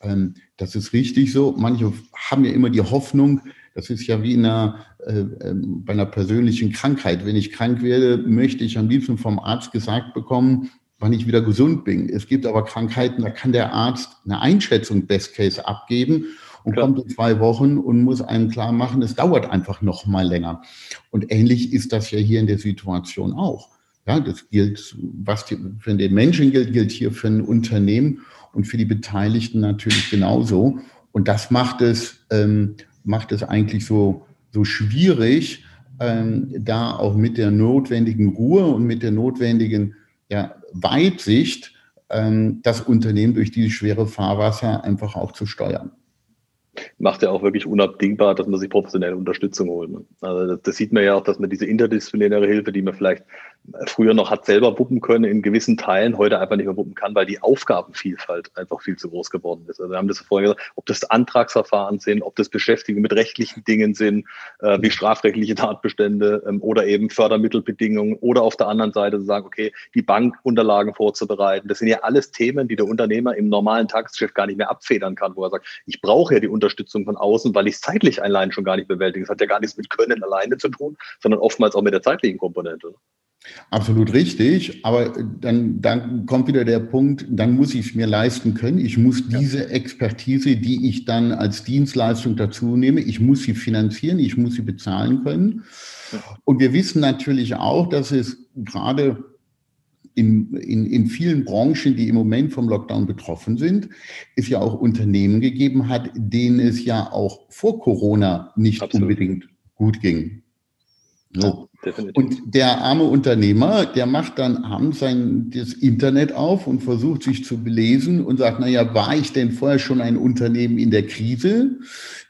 ähm, das ist richtig so. Manche haben ja immer die Hoffnung, das ist ja wie in einer, äh, ähm, bei einer persönlichen Krankheit. Wenn ich krank werde, möchte ich am liebsten vom Arzt gesagt bekommen, wann ich wieder gesund bin. Es gibt aber Krankheiten, da kann der Arzt eine Einschätzung Best Case abgeben und Klar. kommt in zwei Wochen und muss einem klar machen, es dauert einfach noch mal länger. Und ähnlich ist das ja hier in der Situation auch. Ja, das gilt, was für den Menschen gilt, gilt hier für ein Unternehmen und für die Beteiligten natürlich genauso. Und das macht es ähm, macht es eigentlich so, so schwierig, ähm, da auch mit der notwendigen Ruhe und mit der notwendigen ja, Weitsicht ähm, das Unternehmen durch dieses schwere Fahrwasser einfach auch zu steuern macht ja auch wirklich unabdingbar, dass man sich professionelle Unterstützung holt. Ne? Also das, das, sieht man ja auch, dass man diese interdisziplinäre Hilfe, die man vielleicht früher noch hat selber wuppen können in gewissen Teilen, heute einfach nicht mehr wuppen kann, weil die Aufgabenvielfalt einfach viel zu groß geworden ist. Also wir haben das vorher gesagt, ob das Antragsverfahren sind, ob das Beschäftigen mit rechtlichen Dingen sind, äh, wie strafrechtliche Tatbestände ähm, oder eben Fördermittelbedingungen oder auf der anderen Seite zu sagen, okay, die Bankunterlagen vorzubereiten. Das sind ja alles Themen, die der Unternehmer im normalen Tagesgeschäft gar nicht mehr abfedern kann, wo er sagt, ich brauche ja die Unterstützung von außen, weil ich es zeitlich allein schon gar nicht bewältige. Das hat ja gar nichts mit Können alleine zu tun, sondern oftmals auch mit der zeitlichen Komponente. Absolut richtig, aber dann, dann kommt wieder der Punkt, dann muss ich es mir leisten können. Ich muss diese Expertise, die ich dann als Dienstleistung dazu nehme, ich muss sie finanzieren, ich muss sie bezahlen können. Und wir wissen natürlich auch, dass es gerade in, in, in vielen Branchen, die im Moment vom Lockdown betroffen sind, es ja auch Unternehmen gegeben hat, denen es ja auch vor Corona nicht Absolut. unbedingt gut ging. So. Definitiv. Und der arme Unternehmer, der macht dann abends sein, das Internet auf und versucht sich zu belesen und sagt, naja, war ich denn vorher schon ein Unternehmen in der Krise?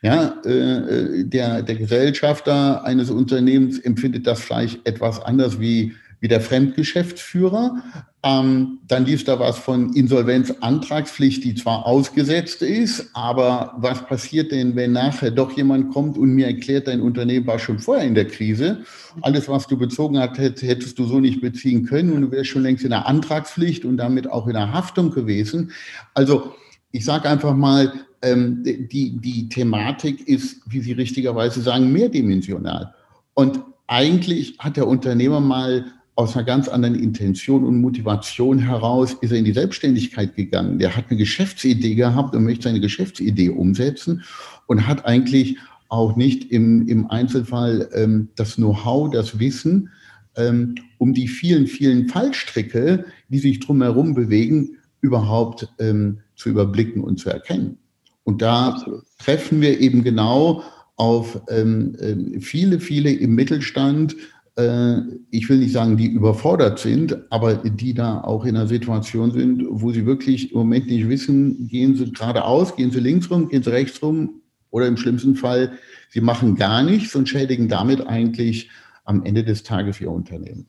Ja, äh, äh der, der Gesellschafter eines Unternehmens empfindet das vielleicht etwas anders wie wie der Fremdgeschäftsführer. Ähm, dann liest da was von Insolvenzantragspflicht, die zwar ausgesetzt ist, aber was passiert denn, wenn nachher doch jemand kommt und mir erklärt, dein Unternehmen war schon vorher in der Krise. Alles, was du bezogen hast, hättest du so nicht beziehen können und du wärst schon längst in der Antragspflicht und damit auch in der Haftung gewesen. Also ich sage einfach mal, ähm, die, die Thematik ist, wie Sie richtigerweise sagen, mehrdimensional. Und eigentlich hat der Unternehmer mal aus einer ganz anderen Intention und Motivation heraus ist er in die Selbstständigkeit gegangen. Der hat eine Geschäftsidee gehabt und möchte seine Geschäftsidee umsetzen und hat eigentlich auch nicht im, im Einzelfall ähm, das Know-how, das Wissen, ähm, um die vielen, vielen Fallstricke, die sich drumherum bewegen, überhaupt ähm, zu überblicken und zu erkennen. Und da Absolut. treffen wir eben genau auf ähm, ähm viele, viele im Mittelstand, ich will nicht sagen, die überfordert sind, aber die da auch in einer Situation sind, wo sie wirklich im Moment nicht wissen, gehen sie geradeaus, gehen sie links rum, gehen sie rechts rum oder im schlimmsten Fall, sie machen gar nichts und schädigen damit eigentlich am Ende des Tages ihr Unternehmen.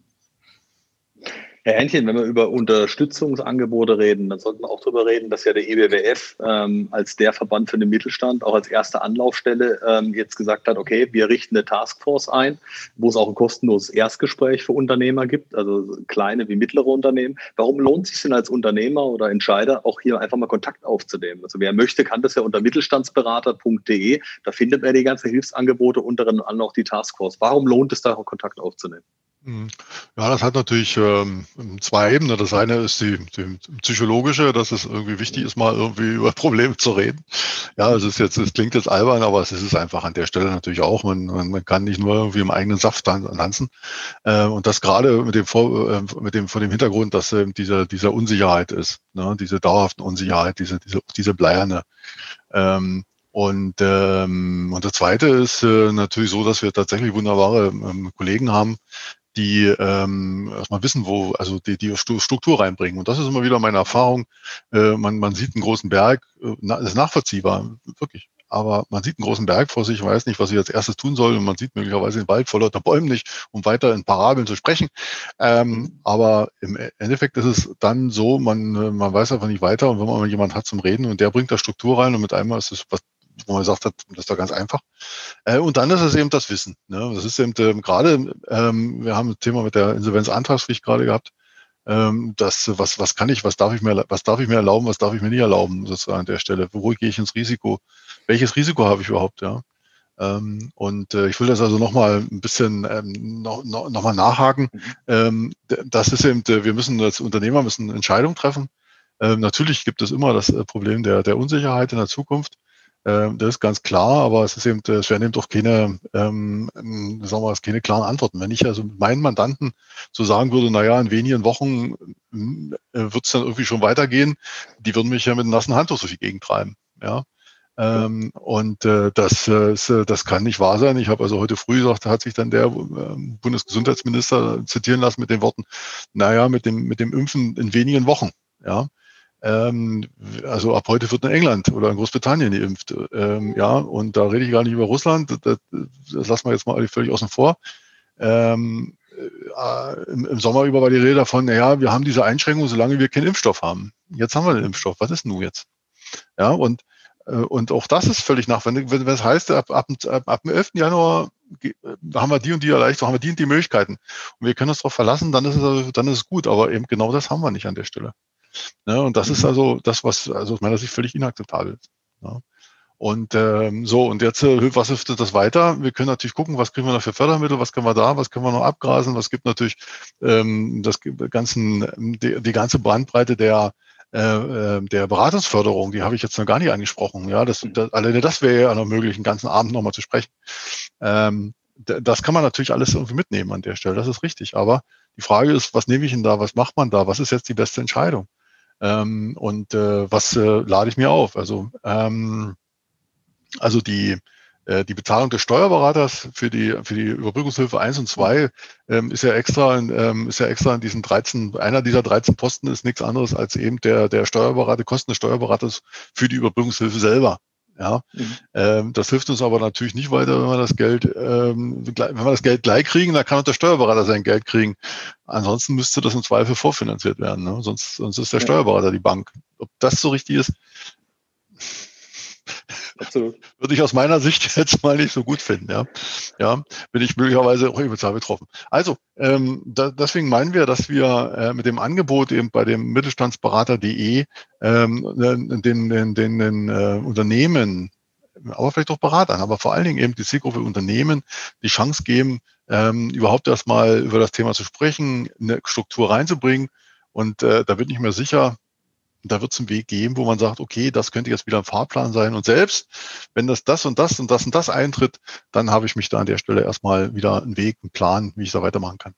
Herr Hähnchen, wenn wir über Unterstützungsangebote reden, dann sollten wir auch darüber reden, dass ja der EBWF ähm, als der Verband für den Mittelstand, auch als erste Anlaufstelle ähm, jetzt gesagt hat, okay, wir richten eine Taskforce ein, wo es auch ein kostenloses Erstgespräch für Unternehmer gibt, also kleine wie mittlere Unternehmen. Warum lohnt es sich denn als Unternehmer oder Entscheider auch hier einfach mal Kontakt aufzunehmen? Also wer möchte, kann das ja unter mittelstandsberater.de. Da findet man die ganzen Hilfsangebote, unter anderem auch die Taskforce. Warum lohnt es da auch Kontakt aufzunehmen? Mhm. Ja, das hat natürlich ähm, zwei Ebenen. Das eine ist die, die, psychologische, dass es irgendwie wichtig ist, mal irgendwie über Probleme zu reden. Ja, es ist jetzt, es klingt jetzt albern, aber es ist einfach an der Stelle natürlich auch. Man, man, kann nicht nur irgendwie im eigenen Saft tanzen. Äh, und das gerade mit dem, Vor, äh, mit dem, von dem Hintergrund, dass äh, diese, diese Unsicherheit ist, ne? diese dauerhaften Unsicherheit, diese, diese, diese bleierne. Ähm, und, ähm, und das Zweite ist äh, natürlich so, dass wir tatsächlich wunderbare ähm, Kollegen haben, die ähm, erstmal wissen, wo, also die, die Struktur reinbringen. Und das ist immer wieder meine Erfahrung. Äh, man, man sieht einen großen Berg, äh, na, ist nachvollziehbar, wirklich. Aber man sieht einen großen Berg vor sich, weiß nicht, was ich als erstes tun soll. Und man sieht möglicherweise den Wald vor lauter Bäumen nicht, um weiter in Parabeln zu sprechen. Ähm, aber im Endeffekt ist es dann so, man, äh, man weiß einfach nicht weiter. Und wenn man jemanden hat zum Reden und der bringt da Struktur rein und mit einmal ist es was wo man gesagt hat, das ist doch ganz einfach. Äh, und dann ist es eben das Wissen. Ne? Das ist eben ähm, gerade, ähm, wir haben ein Thema mit der Insolvenzantragspflicht gerade gehabt. Ähm, das, was, was kann ich, was darf ich mir, was darf ich mir erlauben, was darf ich mir nicht erlauben, sozusagen an der Stelle. Wo gehe ich ins Risiko? Welches Risiko habe ich überhaupt, ja? Ähm, und äh, ich will das also nochmal ein bisschen ähm, noch, noch, noch nachhaken. Ähm, das ist eben, wir müssen als Unternehmer müssen Entscheidungen treffen. Ähm, natürlich gibt es immer das äh, Problem der, der Unsicherheit in der Zukunft. Ähm, das ist ganz klar, aber es ist eben, es werden eben doch keine, ähm, sagen wir, keine klaren Antworten. Wenn ich also meinen Mandanten so sagen würde, naja, in wenigen Wochen äh, wird es dann irgendwie schon weitergehen, die würden mich ja mit einem nassen Handtuch so viel gegentreiben. Ja. Ähm, und äh, das, äh, das kann nicht wahr sein. Ich habe also heute früh gesagt, hat sich dann der Bundesgesundheitsminister zitieren lassen mit den Worten, naja, mit dem, mit dem Impfen in wenigen Wochen. Ja. Ähm, also ab heute wird in England oder in Großbritannien geimpft. Ähm, ja, und da rede ich gar nicht über Russland, das, das lassen wir jetzt mal völlig außen vor. Ähm, äh, im, im, Sommer über war die Rede davon, naja, wir haben diese Einschränkung, solange wir keinen Impfstoff haben. Jetzt haben wir den Impfstoff. Was ist nun jetzt? Ja, und, äh, und auch das ist völlig nachwendig. Wenn, wenn es heißt, ab, ab, ab, ab dem 11. Januar haben wir die und die Erleichterung, haben wir die und die Möglichkeiten. Und wir können uns darauf verlassen, dann ist es, dann ist es gut. Aber eben genau das haben wir nicht an der Stelle. Ja, und das ist mhm. also das, was also aus meiner Sicht völlig inakzeptabel ist. Ja. Und ähm, so, und jetzt, äh, was hilft das weiter? Wir können natürlich gucken, was kriegen wir noch für Fördermittel, was können wir da, was können wir noch abgrasen, was gibt natürlich ähm, das ganzen, die, die ganze Bandbreite der äh, äh, der Beratungsförderung, die habe ich jetzt noch gar nicht angesprochen. Ja, das, mhm. das alleine das wäre ja noch möglich, einen ganzen Abend nochmal zu sprechen. Ähm, das kann man natürlich alles irgendwie mitnehmen an der Stelle, das ist richtig. Aber die Frage ist, was nehme ich denn da, was macht man da, was ist jetzt die beste Entscheidung? Ähm, und äh, was äh, lade ich mir auf? Also ähm, also die, äh, die Bezahlung des Steuerberaters für die, für die Überbrückungshilfe 1 und 2 ähm, ist ja extra, ähm, ist ja extra in diesen 13, einer dieser 13 Posten ist nichts anderes als eben der, der Steuerberater, Kosten des Steuerberaters für die Überbrückungshilfe selber. Ja, mhm. ähm, das hilft uns aber natürlich nicht weiter, wenn wir das Geld, ähm, wenn wir das Geld gleich kriegen, dann kann auch der Steuerberater sein Geld kriegen. Ansonsten müsste das im Zweifel vorfinanziert werden. Ne? Sonst, sonst ist der Steuerberater die Bank. Ob das so richtig ist, Absolut. Würde ich aus meiner Sicht jetzt mal nicht so gut finden. Ja, ja bin ich möglicherweise auch emotional betroffen. Also, ähm, da, deswegen meinen wir, dass wir äh, mit dem Angebot eben bei dem Mittelstandsberater.de ähm, den, den, den, den äh, Unternehmen, aber vielleicht auch Beratern, aber vor allen Dingen eben die Zielgruppe Unternehmen die Chance geben, ähm, überhaupt erstmal über das Thema zu sprechen, eine Struktur reinzubringen. Und äh, da bin ich mir sicher, da wird es einen Weg geben, wo man sagt, okay, das könnte jetzt wieder ein Fahrplan sein. Und selbst wenn das das und das und das und das eintritt, dann habe ich mich da an der Stelle erstmal wieder einen Weg, einen Plan, wie ich da weitermachen kann.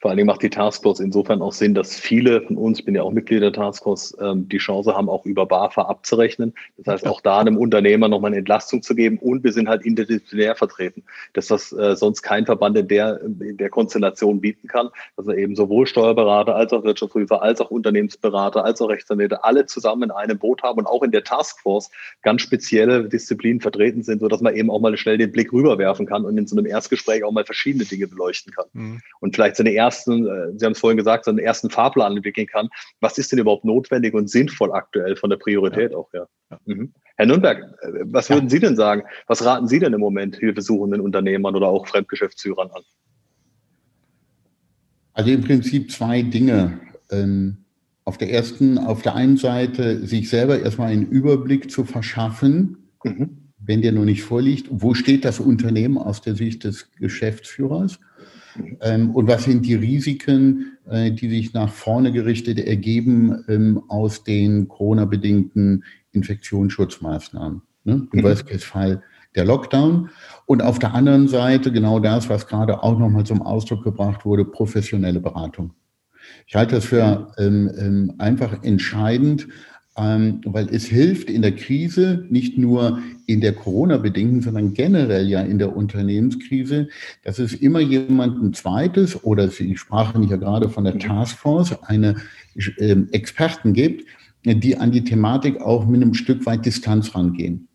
Vor allen Dingen macht die Taskforce insofern auch Sinn, dass viele von uns, ich bin ja auch Mitglied der Taskforce, ähm, die Chance haben, auch über BAFA abzurechnen. Das heißt, auch da einem Unternehmer nochmal eine Entlastung zu geben und wir sind halt interdisziplinär vertreten, dass das äh, sonst kein Verband in der, in der Konstellation bieten kann, dass er eben sowohl Steuerberater als auch Wirtschaftsprüfer, als auch Unternehmensberater, als auch Rechtsanwälte alle zusammen in einem Boot haben und auch in der Taskforce ganz spezielle Disziplinen vertreten sind, sodass man eben auch mal schnell den Blick rüberwerfen kann und in so einem Erstgespräch auch mal verschiedene Dinge beleuchten kann. Mhm. Und vielleicht so eine ersten, äh, Sie haben es vorhin gesagt, so einen ersten Fahrplan entwickeln kann. Was ist denn überhaupt notwendig und sinnvoll aktuell von der Priorität ja. auch her? Ja. Mhm. Herr Nürnberg, äh, was würden Sie denn sagen? Was raten Sie denn im Moment hilfesuchenden Unternehmern oder auch Fremdgeschäftsführern an? Also im Prinzip zwei Dinge. Ähm, auf der ersten, auf der einen Seite sich selber erstmal einen Überblick zu verschaffen, mhm. wenn der noch nicht vorliegt, wo steht das Unternehmen aus der Sicht des Geschäftsführers? Ähm, und was sind die Risiken, äh, die sich nach vorne gerichtet ergeben ähm, aus den Corona-bedingten Infektionsschutzmaßnahmen? Ne? Im mhm. Worst-Case-Fall der Lockdown. Und auf der anderen Seite genau das, was gerade auch nochmal zum Ausdruck gebracht wurde, professionelle Beratung. Ich halte das für ähm, ähm, einfach entscheidend, ähm, weil es hilft in der Krise, nicht nur in der Corona-bedingten, sondern generell ja in der Unternehmenskrise, dass es immer jemanden zweites oder Sie sprachen ja gerade von der Taskforce, eine äh, Experten gibt, die an die Thematik auch mit einem Stück weit Distanz rangehen.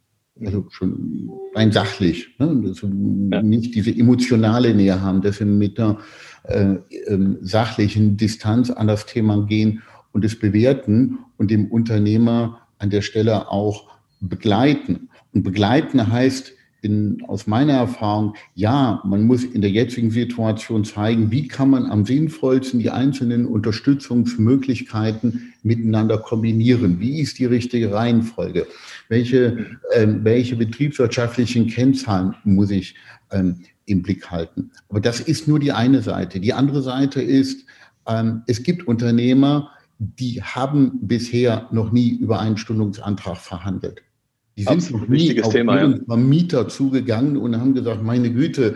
Also schon rein sachlich, ne? also nicht diese emotionale Nähe haben, dass sie mit der äh, äh, sachlichen Distanz an das Thema gehen und es bewerten und dem Unternehmer an der Stelle auch begleiten. Und begleiten heißt in, aus meiner Erfahrung, ja, man muss in der jetzigen Situation zeigen, wie kann man am sinnvollsten die einzelnen Unterstützungsmöglichkeiten miteinander kombinieren. Wie ist die richtige Reihenfolge? Welche, äh, welche betriebswirtschaftlichen Kennzahlen muss ich ähm, im Blick halten? Aber das ist nur die eine Seite. Die andere Seite ist, ähm, es gibt Unternehmer, die haben bisher noch nie über einen Stundungsantrag verhandelt. Die sind Absolut noch nie auf Thema, ihren ja. Vermieter zugegangen und haben gesagt, meine Güte,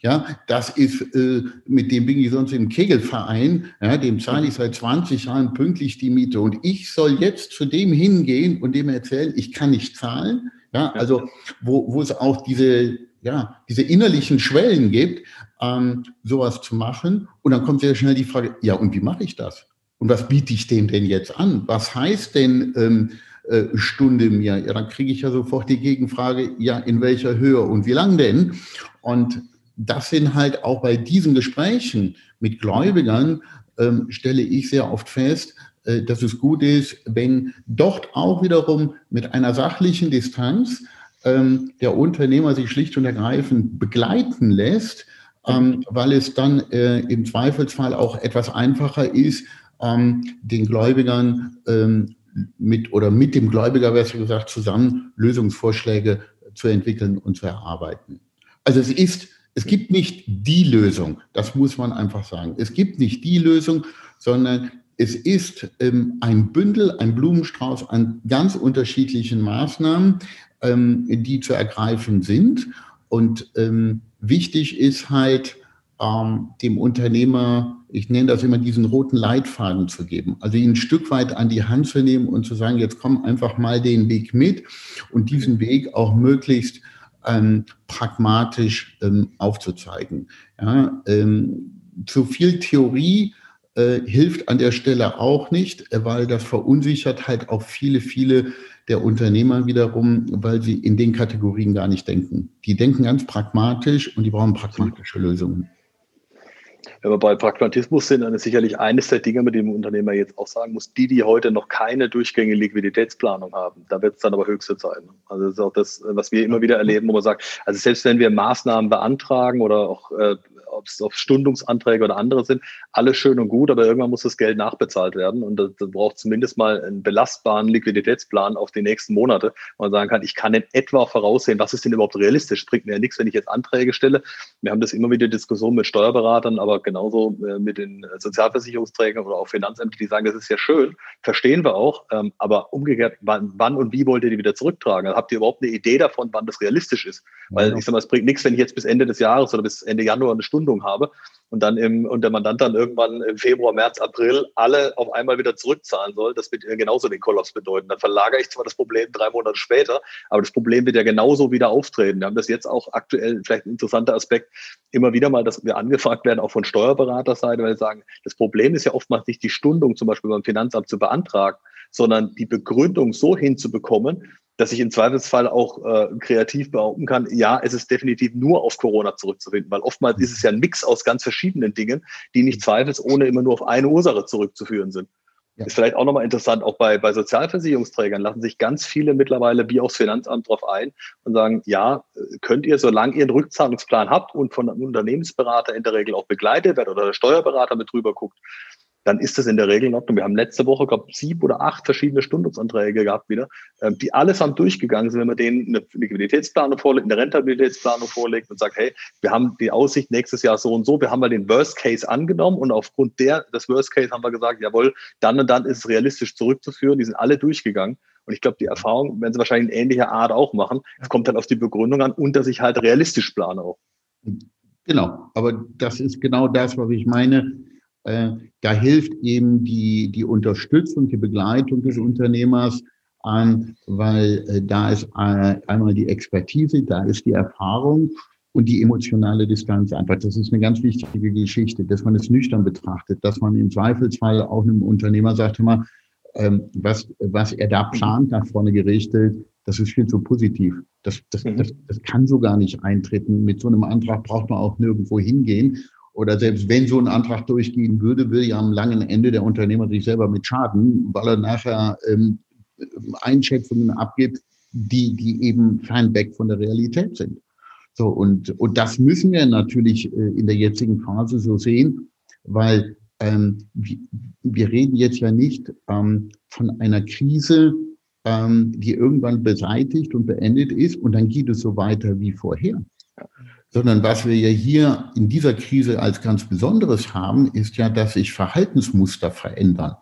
ja, das ist, äh, mit dem bin ich sonst im Kegelverein, ja, dem zahle ich seit 20 Jahren pünktlich die Miete und ich soll jetzt zu dem hingehen und dem erzählen, ich kann nicht zahlen. Ja, also wo, wo es auch diese, ja, diese innerlichen Schwellen gibt, ähm, sowas zu machen. Und dann kommt sehr schnell die Frage, ja, und wie mache ich das? Und was biete ich dem denn jetzt an? Was heißt denn ähm, äh, Stunde mir? Ja, dann kriege ich ja sofort die Gegenfrage, ja, in welcher Höhe und wie lang denn? Und das sind halt auch bei diesen Gesprächen mit Gläubigern, ähm, stelle ich sehr oft fest, äh, dass es gut ist, wenn dort auch wiederum mit einer sachlichen Distanz ähm, der Unternehmer sich schlicht und ergreifend begleiten lässt, ähm, weil es dann äh, im Zweifelsfall auch etwas einfacher ist, ähm, den Gläubigern ähm, mit oder mit dem Gläubiger, besser gesagt, zusammen Lösungsvorschläge zu entwickeln und zu erarbeiten. Also es ist, es gibt nicht die Lösung, das muss man einfach sagen. Es gibt nicht die Lösung, sondern es ist ähm, ein Bündel, ein Blumenstrauß an ganz unterschiedlichen Maßnahmen, ähm, die zu ergreifen sind. Und ähm, wichtig ist halt, ähm, dem Unternehmer, ich nenne das immer diesen roten Leitfaden zu geben. Also ihn ein Stück weit an die Hand zu nehmen und zu sagen, jetzt komm einfach mal den Weg mit und diesen Weg auch möglichst ähm, pragmatisch ähm, aufzuzeigen. Ja, ähm, zu viel Theorie äh, hilft an der Stelle auch nicht, äh, weil das verunsichert halt auch viele, viele der Unternehmer wiederum, weil sie in den Kategorien gar nicht denken. Die denken ganz pragmatisch und die brauchen pragmatische Lösungen. Wenn wir bei Pragmatismus sind, dann ist sicherlich eines der Dinge, mit dem Unternehmer jetzt auch sagen muss, die, die heute noch keine durchgängige Liquiditätsplanung haben, da wird es dann aber höchste Zeit. Also das ist auch das, was wir immer wieder erleben, wo man sagt, also selbst wenn wir Maßnahmen beantragen oder auch äh, ob es auf Stundungsanträge oder andere sind, alles schön und gut, aber irgendwann muss das Geld nachbezahlt werden und da braucht zumindest mal einen belastbaren Liquiditätsplan auf die nächsten Monate, wo man sagen kann, ich kann in etwa voraussehen, was ist denn überhaupt realistisch. Bringt mir ja nichts, wenn ich jetzt Anträge stelle. Wir haben das immer wieder Diskussionen mit Steuerberatern, aber genauso äh, mit den Sozialversicherungsträgern oder auch Finanzämtern, die sagen, das ist ja schön, verstehen wir auch, ähm, aber umgekehrt, wann, wann und wie wollt ihr die wieder zurücktragen? Also habt ihr überhaupt eine Idee davon, wann das realistisch ist? Weil ich sage mal, es bringt nichts, wenn ich jetzt bis Ende des Jahres oder bis Ende Januar eine Stunde Stundung habe und dann im, und der Mandant dann irgendwann im Februar, März, April alle auf einmal wieder zurückzahlen soll, das wird genauso den Kollaps bedeuten. Dann verlagere ich zwar das Problem drei Monate später, aber das Problem wird ja genauso wieder auftreten. Wir haben das jetzt auch aktuell, vielleicht ein interessanter Aspekt, immer wieder mal, dass wir angefragt werden, auch von Steuerberaterseite, weil sie sagen, das Problem ist ja oftmals nicht die Stundung zum Beispiel beim Finanzamt zu beantragen, sondern die Begründung so hinzubekommen, dass ich im Zweifelsfall auch äh, kreativ behaupten kann, ja, es ist definitiv nur auf Corona zurückzufinden, weil oftmals ist es ja ein Mix aus ganz verschiedenen Dingen, die nicht zweifelsohne immer nur auf eine Ursache zurückzuführen sind. Ja. Ist vielleicht auch nochmal interessant, auch bei, bei Sozialversicherungsträgern lassen sich ganz viele mittlerweile wie aufs Finanzamt drauf ein und sagen, ja, könnt ihr, solange ihr einen Rückzahlungsplan habt und von einem Unternehmensberater in der Regel auch begleitet wird oder der Steuerberater mit drüber guckt, dann ist das in der Regel in Ordnung. Wir haben letzte Woche, glaube ich, sieben oder acht verschiedene Stundungsanträge gehabt wieder, ähm, die allesamt durchgegangen sind, wenn man denen eine Liquiditätsplanung vorlegt, eine Rentabilitätsplanung vorlegt und sagt, hey, wir haben die Aussicht nächstes Jahr so und so, wir haben mal den Worst Case angenommen und aufgrund der, des Worst Case haben wir gesagt, jawohl, dann und dann ist es realistisch zurückzuführen. Die sind alle durchgegangen. Und ich glaube, die Erfahrung werden sie wahrscheinlich in ähnlicher Art auch machen. Es kommt dann auf die Begründung an und dass ich halt realistisch plane auch. Genau, aber das ist genau das, was ich meine da hilft eben die, die Unterstützung, die Begleitung des Unternehmers an, weil äh, da ist äh, einmal die Expertise, da ist die Erfahrung und die emotionale Distanz einfach. Das ist eine ganz wichtige Geschichte, dass man es nüchtern betrachtet, dass man im Zweifelsfall auch einem Unternehmer sagt, immer, ähm, was, was er da plant, nach vorne gerichtet, das ist viel zu positiv. Das, das, mhm. das, das kann so gar nicht eintreten. Mit so einem Antrag braucht man auch nirgendwo hingehen oder selbst wenn so ein Antrag durchgehen würde, würde ja am langen Ende der Unternehmer sich selber mit schaden, weil er nachher ähm, Einschätzungen abgibt, die, die eben fernweg von der Realität sind. So, und, und das müssen wir natürlich äh, in der jetzigen Phase so sehen, weil ähm, wir, wir reden jetzt ja nicht ähm, von einer Krise, ähm, die irgendwann beseitigt und beendet ist und dann geht es so weiter wie vorher sondern was wir ja hier in dieser Krise als ganz Besonderes haben, ist ja, dass sich Verhaltensmuster verändern.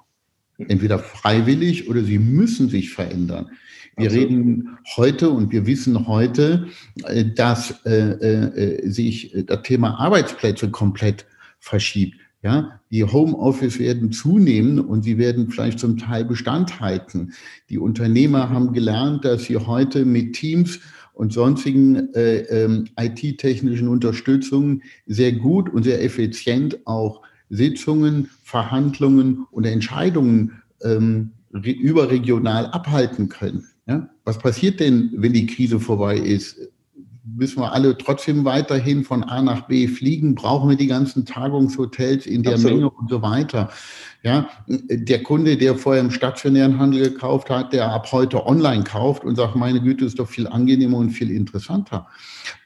Entweder freiwillig oder sie müssen sich verändern. Wir Absolut. reden heute und wir wissen heute, äh, dass äh, äh, sich das Thema Arbeitsplätze komplett verschiebt. Ja, die Homeoffice werden zunehmen und sie werden vielleicht zum Teil Bestand halten. Die Unternehmer haben gelernt, dass sie heute mit Teams und sonstigen äh, ähm, IT-technischen Unterstützungen sehr gut und sehr effizient auch Sitzungen, Verhandlungen und Entscheidungen ähm, überregional abhalten können. Ja? Was passiert denn, wenn die Krise vorbei ist? Müssen wir alle trotzdem weiterhin von A nach B fliegen? Brauchen wir die ganzen Tagungshotels in der Absolut. Menge und so weiter? Ja, der Kunde, der vorher im stationären Handel gekauft hat, der ab heute online kauft und sagt, meine Güte, ist doch viel angenehmer und viel interessanter.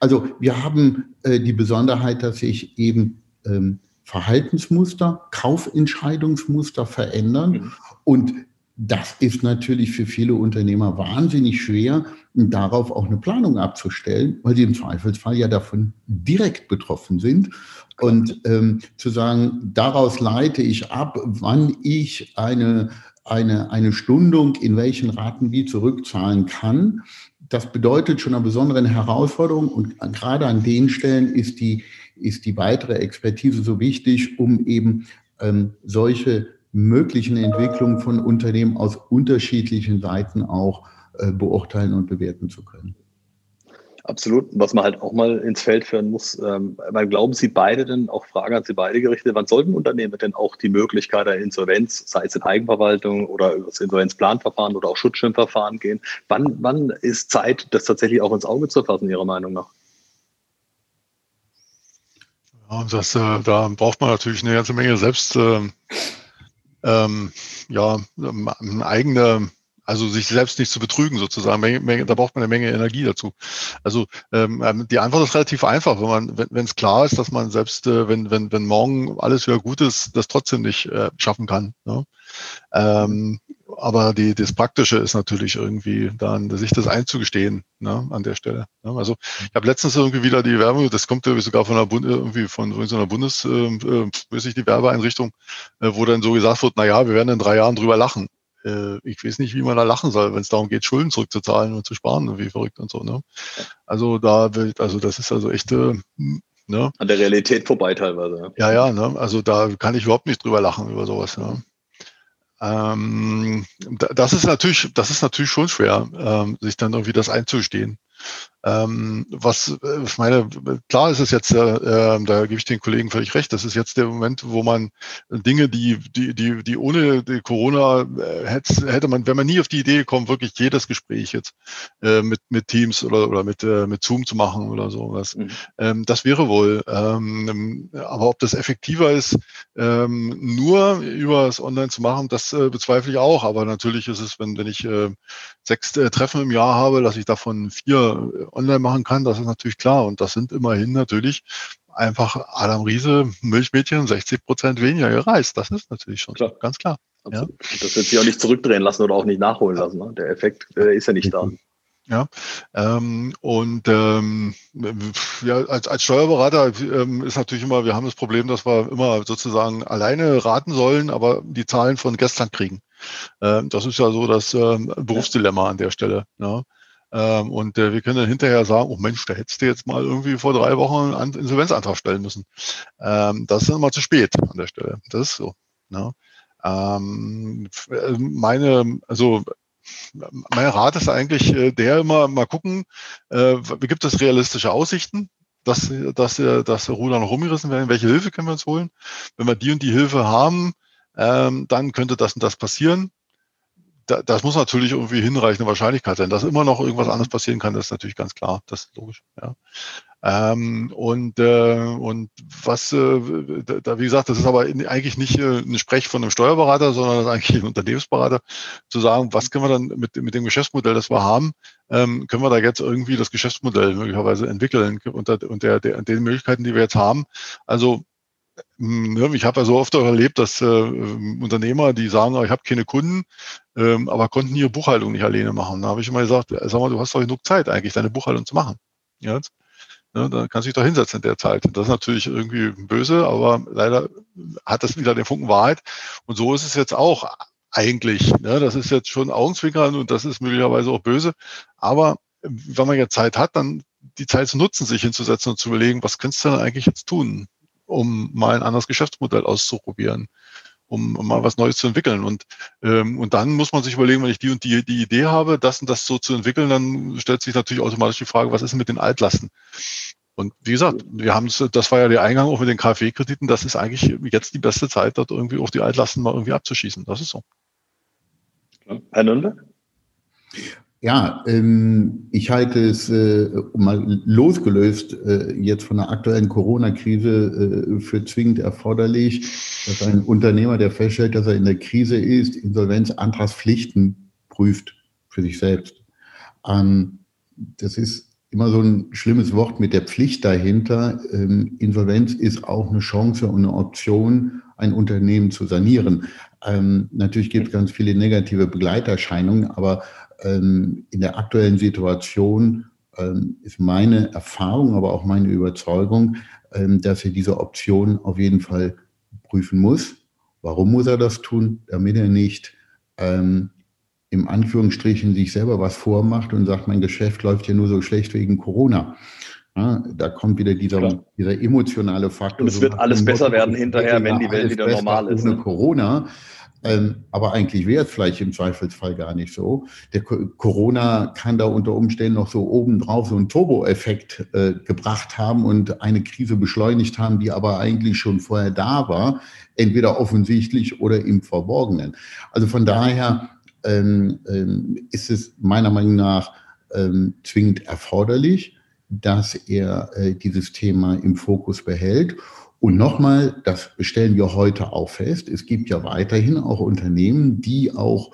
Also wir haben äh, die Besonderheit, dass sich eben ähm, Verhaltensmuster, Kaufentscheidungsmuster verändern mhm. und das ist natürlich für viele Unternehmer wahnsinnig schwer, darauf auch eine Planung abzustellen, weil sie im Zweifelsfall ja davon direkt betroffen sind. Und ähm, zu sagen, daraus leite ich ab, wann ich eine, eine, eine Stundung in welchen Raten wie zurückzahlen kann, das bedeutet schon eine besondere Herausforderung. Und gerade an den Stellen ist die, ist die weitere Expertise so wichtig, um eben ähm, solche möglichen Entwicklungen von Unternehmen aus unterschiedlichen Seiten auch äh, beurteilen und bewerten zu können. Absolut. Was man halt auch mal ins Feld führen muss, ähm, weil glauben Sie beide denn, auch Fragen an Sie beide gerichtet, wann sollten Unternehmen denn auch die Möglichkeit der Insolvenz, sei es in Eigenverwaltung oder über das Insolvenzplanverfahren oder auch Schutzschirmverfahren gehen? Wann, wann ist Zeit, das tatsächlich auch ins Auge zu fassen, Ihrer Meinung nach? Ja, das, äh, da braucht man natürlich eine ganze Menge selbst, äh, ähm, ja, eine eigene also sich selbst nicht zu betrügen sozusagen. Da braucht man eine Menge Energie dazu. Also ähm, ähm, die Antwort ist relativ einfach, wenn man, wenn es klar ist, dass man selbst, äh, wenn, wenn, wenn morgen alles wieder gut ist, das trotzdem nicht äh, schaffen kann. Ne? Ähm, aber die, das Praktische ist natürlich irgendwie dann, sich das einzugestehen ne, an der Stelle. Ne? Also ich habe letztens irgendwie wieder die Werbung, das kommt irgendwie sogar von einer Bund, irgendwie von so einer Bundes, äh, äh, die Werbeeinrichtung, äh, wo dann so gesagt wird, na ja, wir werden in drei Jahren drüber lachen äh, ich weiß nicht, wie man da lachen soll, wenn es darum geht, Schulden zurückzuzahlen und zu sparen, wie verrückt und so. Ne? Also da will, also das ist also echte Ne? An der Realität vorbei teilweise. Ja, ja, ne? also da kann ich überhaupt nicht drüber lachen über sowas. Ne? Ähm, das ist natürlich, das ist natürlich schon schwer, ähm, sich dann irgendwie das einzustehen. Ähm, was äh, ich meine, klar ist es jetzt, äh, äh, da gebe ich den Kollegen völlig recht, das ist jetzt der Moment, wo man Dinge, die, die, die, die ohne die Corona äh, hätte, hätte man, wenn man nie auf die Idee kommt, wirklich jedes Gespräch jetzt äh, mit, mit Teams oder, oder mit, äh, mit Zoom zu machen oder sowas. Mhm. Ähm, das wäre wohl. Ähm, aber ob das effektiver ist, ähm, nur über das Online zu machen, das bezweifle ich auch. Aber natürlich ist es, wenn, wenn ich sechs Treffen im Jahr habe, dass ich davon vier online machen kann, das ist natürlich klar. Und das sind immerhin natürlich einfach Adam Riese, Milchmädchen, 60 Prozent weniger gereist. Das ist natürlich schon klar. ganz klar. Ja. Das wird sich auch nicht zurückdrehen lassen oder auch nicht nachholen lassen. Ne? Der Effekt äh, ist ja nicht da. Ja, ähm, und ähm, ja, als, als Steuerberater ähm, ist natürlich immer, wir haben das Problem, dass wir immer sozusagen alleine raten sollen, aber die Zahlen von gestern kriegen. Ähm, das ist ja so das ähm, Berufsdilemma an der Stelle. Ja. Ähm, und äh, wir können dann hinterher sagen, oh Mensch, da hättest du jetzt mal irgendwie vor drei Wochen einen Insolvenzantrag stellen müssen. Ähm, das ist dann mal zu spät an der Stelle. Das ist so. Ne? Ähm, äh, meine, also mein Rat ist eigentlich äh, der immer mal gucken, äh, gibt es realistische Aussichten, dass, dass, dass Ruder noch rumgerissen werden, welche Hilfe können wir uns holen. Wenn wir die und die Hilfe haben, ähm, dann könnte das und das passieren da, das muss natürlich irgendwie hinreichende Wahrscheinlichkeit sein. Dass immer noch irgendwas anderes passieren kann, das ist natürlich ganz klar. Das ist logisch. Ja. Ähm, und, äh, und was, äh, da, wie gesagt, das ist aber in, eigentlich nicht äh, ein Sprech von einem Steuerberater, sondern das ist eigentlich ein Unternehmensberater, zu sagen, was können wir dann mit, mit dem Geschäftsmodell, das wir haben, ähm, können wir da jetzt irgendwie das Geschäftsmodell möglicherweise entwickeln unter, unter der, den Möglichkeiten, die wir jetzt haben. Also ich habe ja so oft auch erlebt, dass äh, Unternehmer, die sagen, ich habe keine Kunden, ähm, aber konnten ihre Buchhaltung nicht alleine machen. Da habe ich immer gesagt, sag mal, du hast doch genug Zeit eigentlich, deine Buchhaltung zu machen. Ja, ja, dann kannst du dich doch hinsetzen in der Zeit. Das ist natürlich irgendwie böse, aber leider hat das wieder den Funken Wahrheit. Und so ist es jetzt auch eigentlich. Ne? Das ist jetzt schon Augenzwinkern und das ist möglicherweise auch böse. Aber wenn man jetzt Zeit hat, dann die Zeit zu nutzen, sich hinzusetzen und zu überlegen, was könntest du denn eigentlich jetzt tun? Um mal ein anderes Geschäftsmodell auszuprobieren, um, um mal was Neues zu entwickeln. Und, ähm, und dann muss man sich überlegen, wenn ich die und die, die Idee habe, das und das so zu entwickeln, dann stellt sich natürlich automatisch die Frage, was ist mit den Altlasten? Und wie gesagt, wir haben das war ja der Eingang auch mit den KfW-Krediten, das ist eigentlich jetzt die beste Zeit, dort irgendwie auch die Altlasten mal irgendwie abzuschießen. Das ist so. Herr Nürnberg? Ja, ähm, ich halte es äh, mal losgelöst äh, jetzt von der aktuellen Corona-Krise äh, für zwingend erforderlich, dass ein Unternehmer, der feststellt, dass er in der Krise ist, Insolvenzantragspflichten prüft für sich selbst. Ähm, das ist immer so ein schlimmes Wort mit der Pflicht dahinter. Ähm, Insolvenz ist auch eine Chance und eine Option, ein Unternehmen zu sanieren. Ähm, natürlich gibt es ganz viele negative Begleiterscheinungen, aber in der aktuellen Situation ähm, ist meine Erfahrung, aber auch meine Überzeugung, ähm, dass er diese Option auf jeden Fall prüfen muss. Warum muss er das tun? Damit er nicht ähm, im Anführungsstrichen sich selber was vormacht und sagt, mein Geschäft läuft ja nur so schlecht wegen Corona. Ja, da kommt wieder dieser, dieser emotionale Faktor. Und es wird alles besser werden hinterher, wenn die Welt wieder normal ist. Ohne ne? Corona. Ähm, aber eigentlich wäre es vielleicht im Zweifelsfall gar nicht so. Der Corona kann da unter Umständen noch so obendrauf so einen Turbo-Effekt äh, gebracht haben und eine Krise beschleunigt haben, die aber eigentlich schon vorher da war, entweder offensichtlich oder im Verborgenen. Also von daher ähm, ähm, ist es meiner Meinung nach ähm, zwingend erforderlich, dass er äh, dieses Thema im Fokus behält. Und nochmal, das stellen wir heute auch fest, es gibt ja weiterhin auch Unternehmen, die auch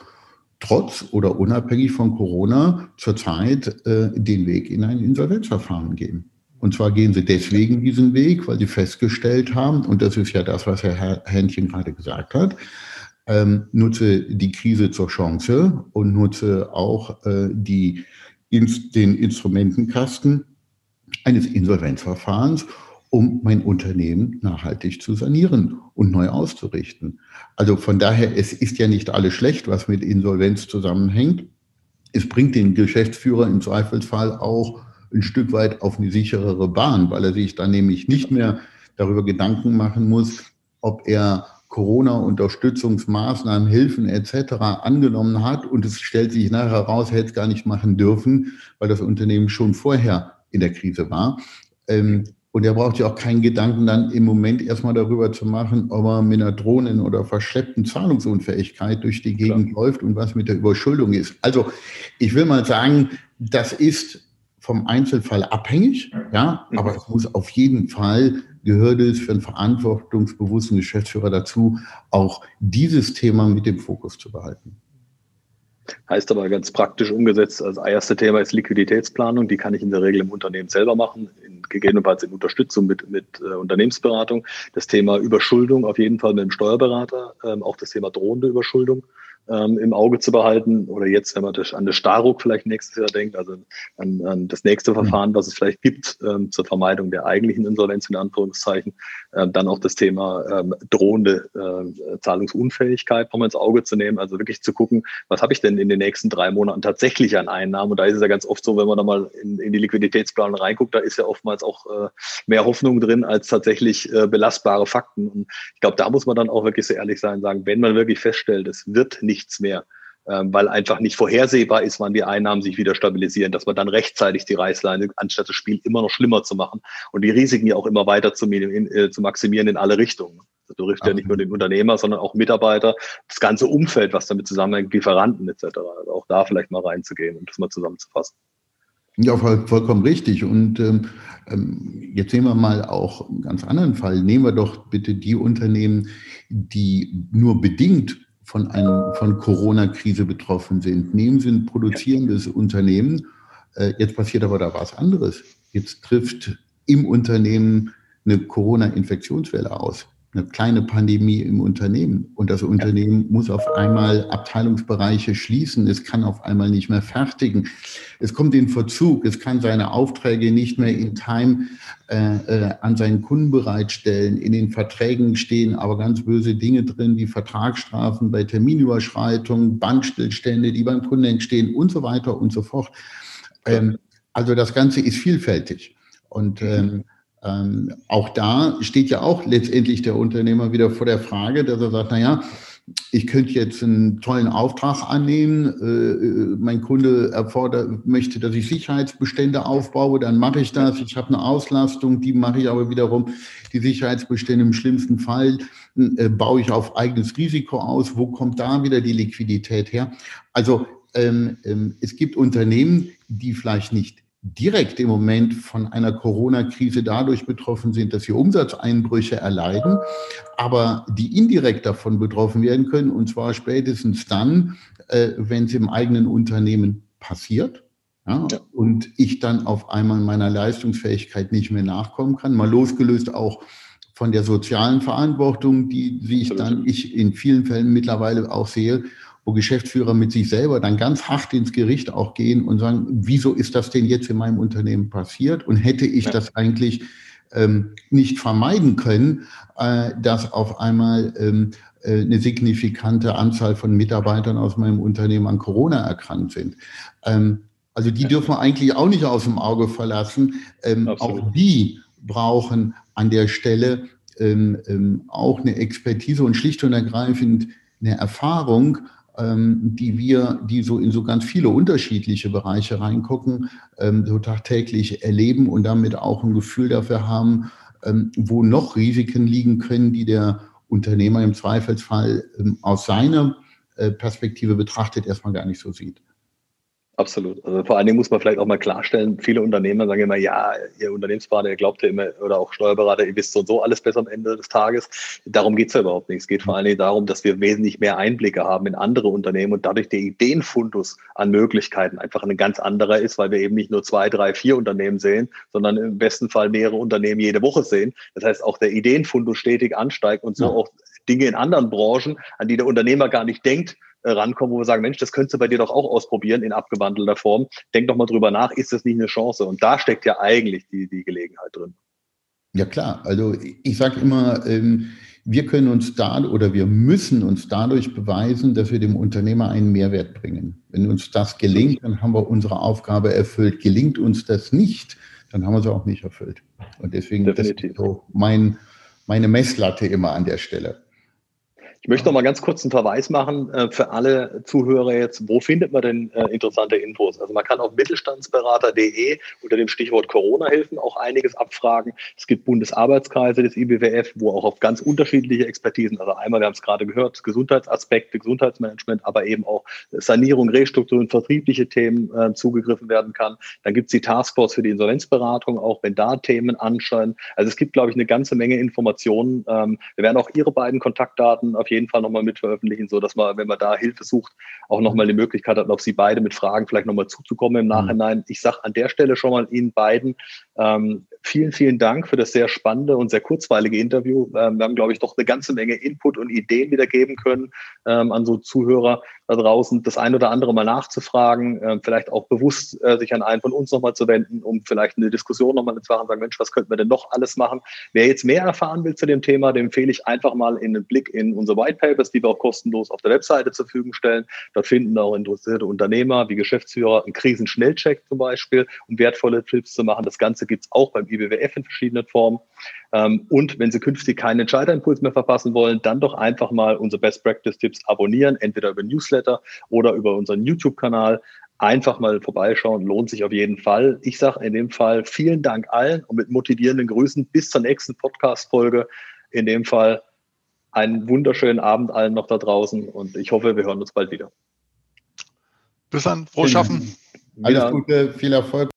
trotz oder unabhängig von Corona zurzeit äh, den Weg in ein Insolvenzverfahren gehen. Und zwar gehen sie deswegen diesen Weg, weil sie festgestellt haben, und das ist ja das, was Herr Händchen gerade gesagt hat, ähm, nutze die Krise zur Chance und nutze auch äh, die, ins, den Instrumentenkasten eines Insolvenzverfahrens, um mein Unternehmen nachhaltig zu sanieren und neu auszurichten. Also von daher, es ist ja nicht alles schlecht, was mit Insolvenz zusammenhängt. Es bringt den Geschäftsführer im Zweifelsfall auch ein Stück weit auf eine sicherere Bahn, weil er sich dann nämlich nicht mehr darüber Gedanken machen muss, ob er Corona-Unterstützungsmaßnahmen, Hilfen etc. angenommen hat und es stellt sich nachher heraus, hätte es gar nicht machen dürfen, weil das Unternehmen schon vorher in der Krise war. Ähm, und er braucht ja auch keinen Gedanken dann im Moment erstmal darüber zu machen, ob er mit einer Drohnen- oder verschleppten Zahlungsunfähigkeit durch die Gegend Klar. läuft und was mit der Überschuldung ist. Also ich will mal sagen, das ist vom Einzelfall abhängig, ja, mhm. aber es muss auf jeden Fall gehört es für einen verantwortungsbewussten Geschäftsführer dazu, auch dieses Thema mit dem Fokus zu behalten. Heißt aber ganz praktisch umgesetzt, das erste Thema ist Liquiditätsplanung. Die kann ich in der Regel im Unternehmen selber machen, in, gegebenenfalls in Unterstützung mit, mit äh, Unternehmensberatung. Das Thema Überschuldung auf jeden Fall mit dem Steuerberater, ähm, auch das Thema drohende Überschuldung ähm, im Auge zu behalten. Oder jetzt, wenn man an das Staruk vielleicht nächstes Jahr denkt, also an, an das nächste Verfahren, was es vielleicht gibt ähm, zur Vermeidung der eigentlichen Insolvenz in Anführungszeichen, ähm, dann auch das Thema ähm, drohende äh, Zahlungsunfähigkeit nochmal ins Auge zu nehmen. Also wirklich zu gucken, was habe ich denn in den nächsten drei Monaten tatsächlich an Einnahmen? Und da ist es ja ganz oft so, wenn man da mal in, in die Liquiditätsplanung reinguckt, da ist ja oftmals auch äh, mehr Hoffnung drin als tatsächlich äh, belastbare Fakten. Und ich glaube, da muss man dann auch wirklich so ehrlich sein, sagen, wenn man wirklich feststellt, es wird nichts mehr, ähm, weil einfach nicht vorhersehbar ist, wann die Einnahmen sich wieder stabilisieren, dass man dann rechtzeitig die Reißleine, anstatt das Spiel immer noch schlimmer zu machen und die Risiken ja auch immer weiter zu, äh, zu maximieren in alle Richtungen. Das betrifft ja nicht nur den Unternehmer, sondern auch Mitarbeiter, das ganze Umfeld, was damit zusammenhängt, Lieferanten etc. Also auch da vielleicht mal reinzugehen und das mal zusammenzufassen. Ja, voll, vollkommen richtig. Und ähm, ähm, jetzt sehen wir mal auch einen ganz anderen Fall. Nehmen wir doch bitte die Unternehmen, die nur bedingt von, einem, von Corona-Krise betroffen sind. Nehmen Sie ein produzierendes Unternehmen. Äh, jetzt passiert aber da was anderes. Jetzt trifft im Unternehmen eine Corona-Infektionswelle aus eine kleine Pandemie im Unternehmen. Und das Unternehmen muss auf einmal Abteilungsbereiche schließen, es kann auf einmal nicht mehr fertigen, es kommt in Verzug, es kann seine Aufträge nicht mehr in Time äh, äh, an seinen Kunden bereitstellen, in den Verträgen stehen aber ganz böse Dinge drin, wie Vertragsstrafen bei Terminüberschreitungen, Bandstillstände, die beim Kunden entstehen und so weiter und so fort. Ähm, also das Ganze ist vielfältig. Und ähm, ähm, auch da steht ja auch letztendlich der Unternehmer wieder vor der Frage, dass er sagt, naja, ich könnte jetzt einen tollen Auftrag annehmen, äh, äh, mein Kunde erfordert, möchte, dass ich Sicherheitsbestände aufbaue, dann mache ich das. Ich habe eine Auslastung, die mache ich aber wiederum. Die Sicherheitsbestände im schlimmsten Fall äh, baue ich auf eigenes Risiko aus. Wo kommt da wieder die Liquidität her? Also ähm, ähm, es gibt Unternehmen, die vielleicht nicht direkt im Moment von einer Corona-Krise dadurch betroffen sind, dass sie Umsatzeinbrüche erleiden, aber die indirekt davon betroffen werden können, und zwar spätestens dann, äh, wenn es im eigenen Unternehmen passiert. Ja, ja. Und ich dann auf einmal meiner Leistungsfähigkeit nicht mehr nachkommen kann, mal losgelöst auch von der sozialen Verantwortung, die, wie ich dann ich in vielen Fällen mittlerweile auch sehe, wo Geschäftsführer mit sich selber dann ganz hart ins Gericht auch gehen und sagen, wieso ist das denn jetzt in meinem Unternehmen passiert und hätte ich ja. das eigentlich ähm, nicht vermeiden können, äh, dass auf einmal ähm, äh, eine signifikante Anzahl von Mitarbeitern aus meinem Unternehmen an Corona erkrankt sind. Ähm, also die dürfen wir eigentlich auch nicht aus dem Auge verlassen. Ähm, auch die brauchen an der Stelle ähm, ähm, auch eine Expertise und schlicht und ergreifend eine Erfahrung, die wir, die so in so ganz viele unterschiedliche Bereiche reingucken, ähm, so tagtäglich erleben und damit auch ein Gefühl dafür haben, ähm, wo noch Risiken liegen können, die der Unternehmer im Zweifelsfall aus seiner äh, Perspektive betrachtet erstmal gar nicht so sieht. Absolut. Also vor allen Dingen muss man vielleicht auch mal klarstellen, viele Unternehmer sagen immer, ja, ihr Unternehmensberater, ihr glaubt ja immer, oder auch Steuerberater, ihr wisst so und so alles besser am Ende des Tages. Darum geht es ja überhaupt nicht. Es geht vor allen Dingen darum, dass wir wesentlich mehr Einblicke haben in andere Unternehmen und dadurch der Ideenfundus an Möglichkeiten einfach ein ganz anderer ist, weil wir eben nicht nur zwei, drei, vier Unternehmen sehen, sondern im besten Fall mehrere Unternehmen jede Woche sehen. Das heißt, auch der Ideenfundus stetig ansteigt und so ja. auch Dinge in anderen Branchen, an die der Unternehmer gar nicht denkt, rankommen, wo wir sagen, Mensch, das könntest du bei dir doch auch ausprobieren in abgewandelter Form. Denk doch mal drüber nach, ist das nicht eine Chance? Und da steckt ja eigentlich die, die Gelegenheit drin. Ja klar, also ich sage immer, ähm, wir können uns da oder wir müssen uns dadurch beweisen, dass wir dem Unternehmer einen Mehrwert bringen. Wenn uns das gelingt, dann haben wir unsere Aufgabe erfüllt. Gelingt uns das nicht, dann haben wir sie auch nicht erfüllt. Und deswegen Definitiv. ist so mein, meine Messlatte immer an der Stelle. Ich möchte noch mal ganz kurz einen Verweis machen äh, für alle Zuhörer jetzt. Wo findet man denn äh, interessante Infos? Also man kann auf mittelstandsberater.de unter dem Stichwort Corona-Hilfen auch einiges abfragen. Es gibt Bundesarbeitskreise des IBWF, wo auch auf ganz unterschiedliche Expertisen, also einmal, wir haben es gerade gehört, Gesundheitsaspekte, Gesundheitsmanagement, aber eben auch Sanierung, Restrukturierung, vertriebliche Themen äh, zugegriffen werden kann. Dann gibt es die Taskforce für die Insolvenzberatung, auch wenn da Themen anscheinen. Also es gibt, glaube ich, eine ganze Menge Informationen. Ähm, wir werden auch Ihre beiden Kontaktdaten auf jeden Fall nochmal mit veröffentlichen, so dass man, wenn man da Hilfe sucht, auch nochmal die Möglichkeit hat, auf Sie beide mit Fragen vielleicht nochmal zuzukommen im mhm. Nachhinein. Ich sage an der Stelle schon mal Ihnen beiden ähm, vielen, vielen Dank für das sehr spannende und sehr kurzweilige Interview. Ähm, wir haben, glaube ich, doch eine ganze Menge Input und Ideen wiedergeben können ähm, an so Zuhörer da draußen, das ein oder andere mal nachzufragen, äh, vielleicht auch bewusst äh, sich an einen von uns nochmal zu wenden, um vielleicht eine Diskussion nochmal zu machen, sagen, Mensch, was könnten wir denn noch alles machen? Wer jetzt mehr erfahren will zu dem Thema, dem empfehle ich einfach mal in einen Blick in unsere White Papers, die wir auch kostenlos auf der Webseite zur Verfügung stellen. Dort finden auch interessierte Unternehmer wie Geschäftsführer einen Krisenschnellcheck zum Beispiel, um wertvolle Tipps zu machen. Das Ganze gibt es auch beim IBWF in verschiedenen Formen. Ähm, und wenn Sie künftig keinen Entscheiderimpuls mehr verpassen wollen, dann doch einfach mal unsere Best Practice Tipps abonnieren, entweder über Newsletter oder über unseren YouTube-Kanal. Einfach mal vorbeischauen, lohnt sich auf jeden Fall. Ich sage in dem Fall vielen Dank allen und mit motivierenden Grüßen bis zur nächsten Podcast-Folge. In dem Fall einen wunderschönen Abend allen noch da draußen und ich hoffe, wir hören uns bald wieder. Bis dann, frohes Schaffen. Alles Gute, viel Erfolg.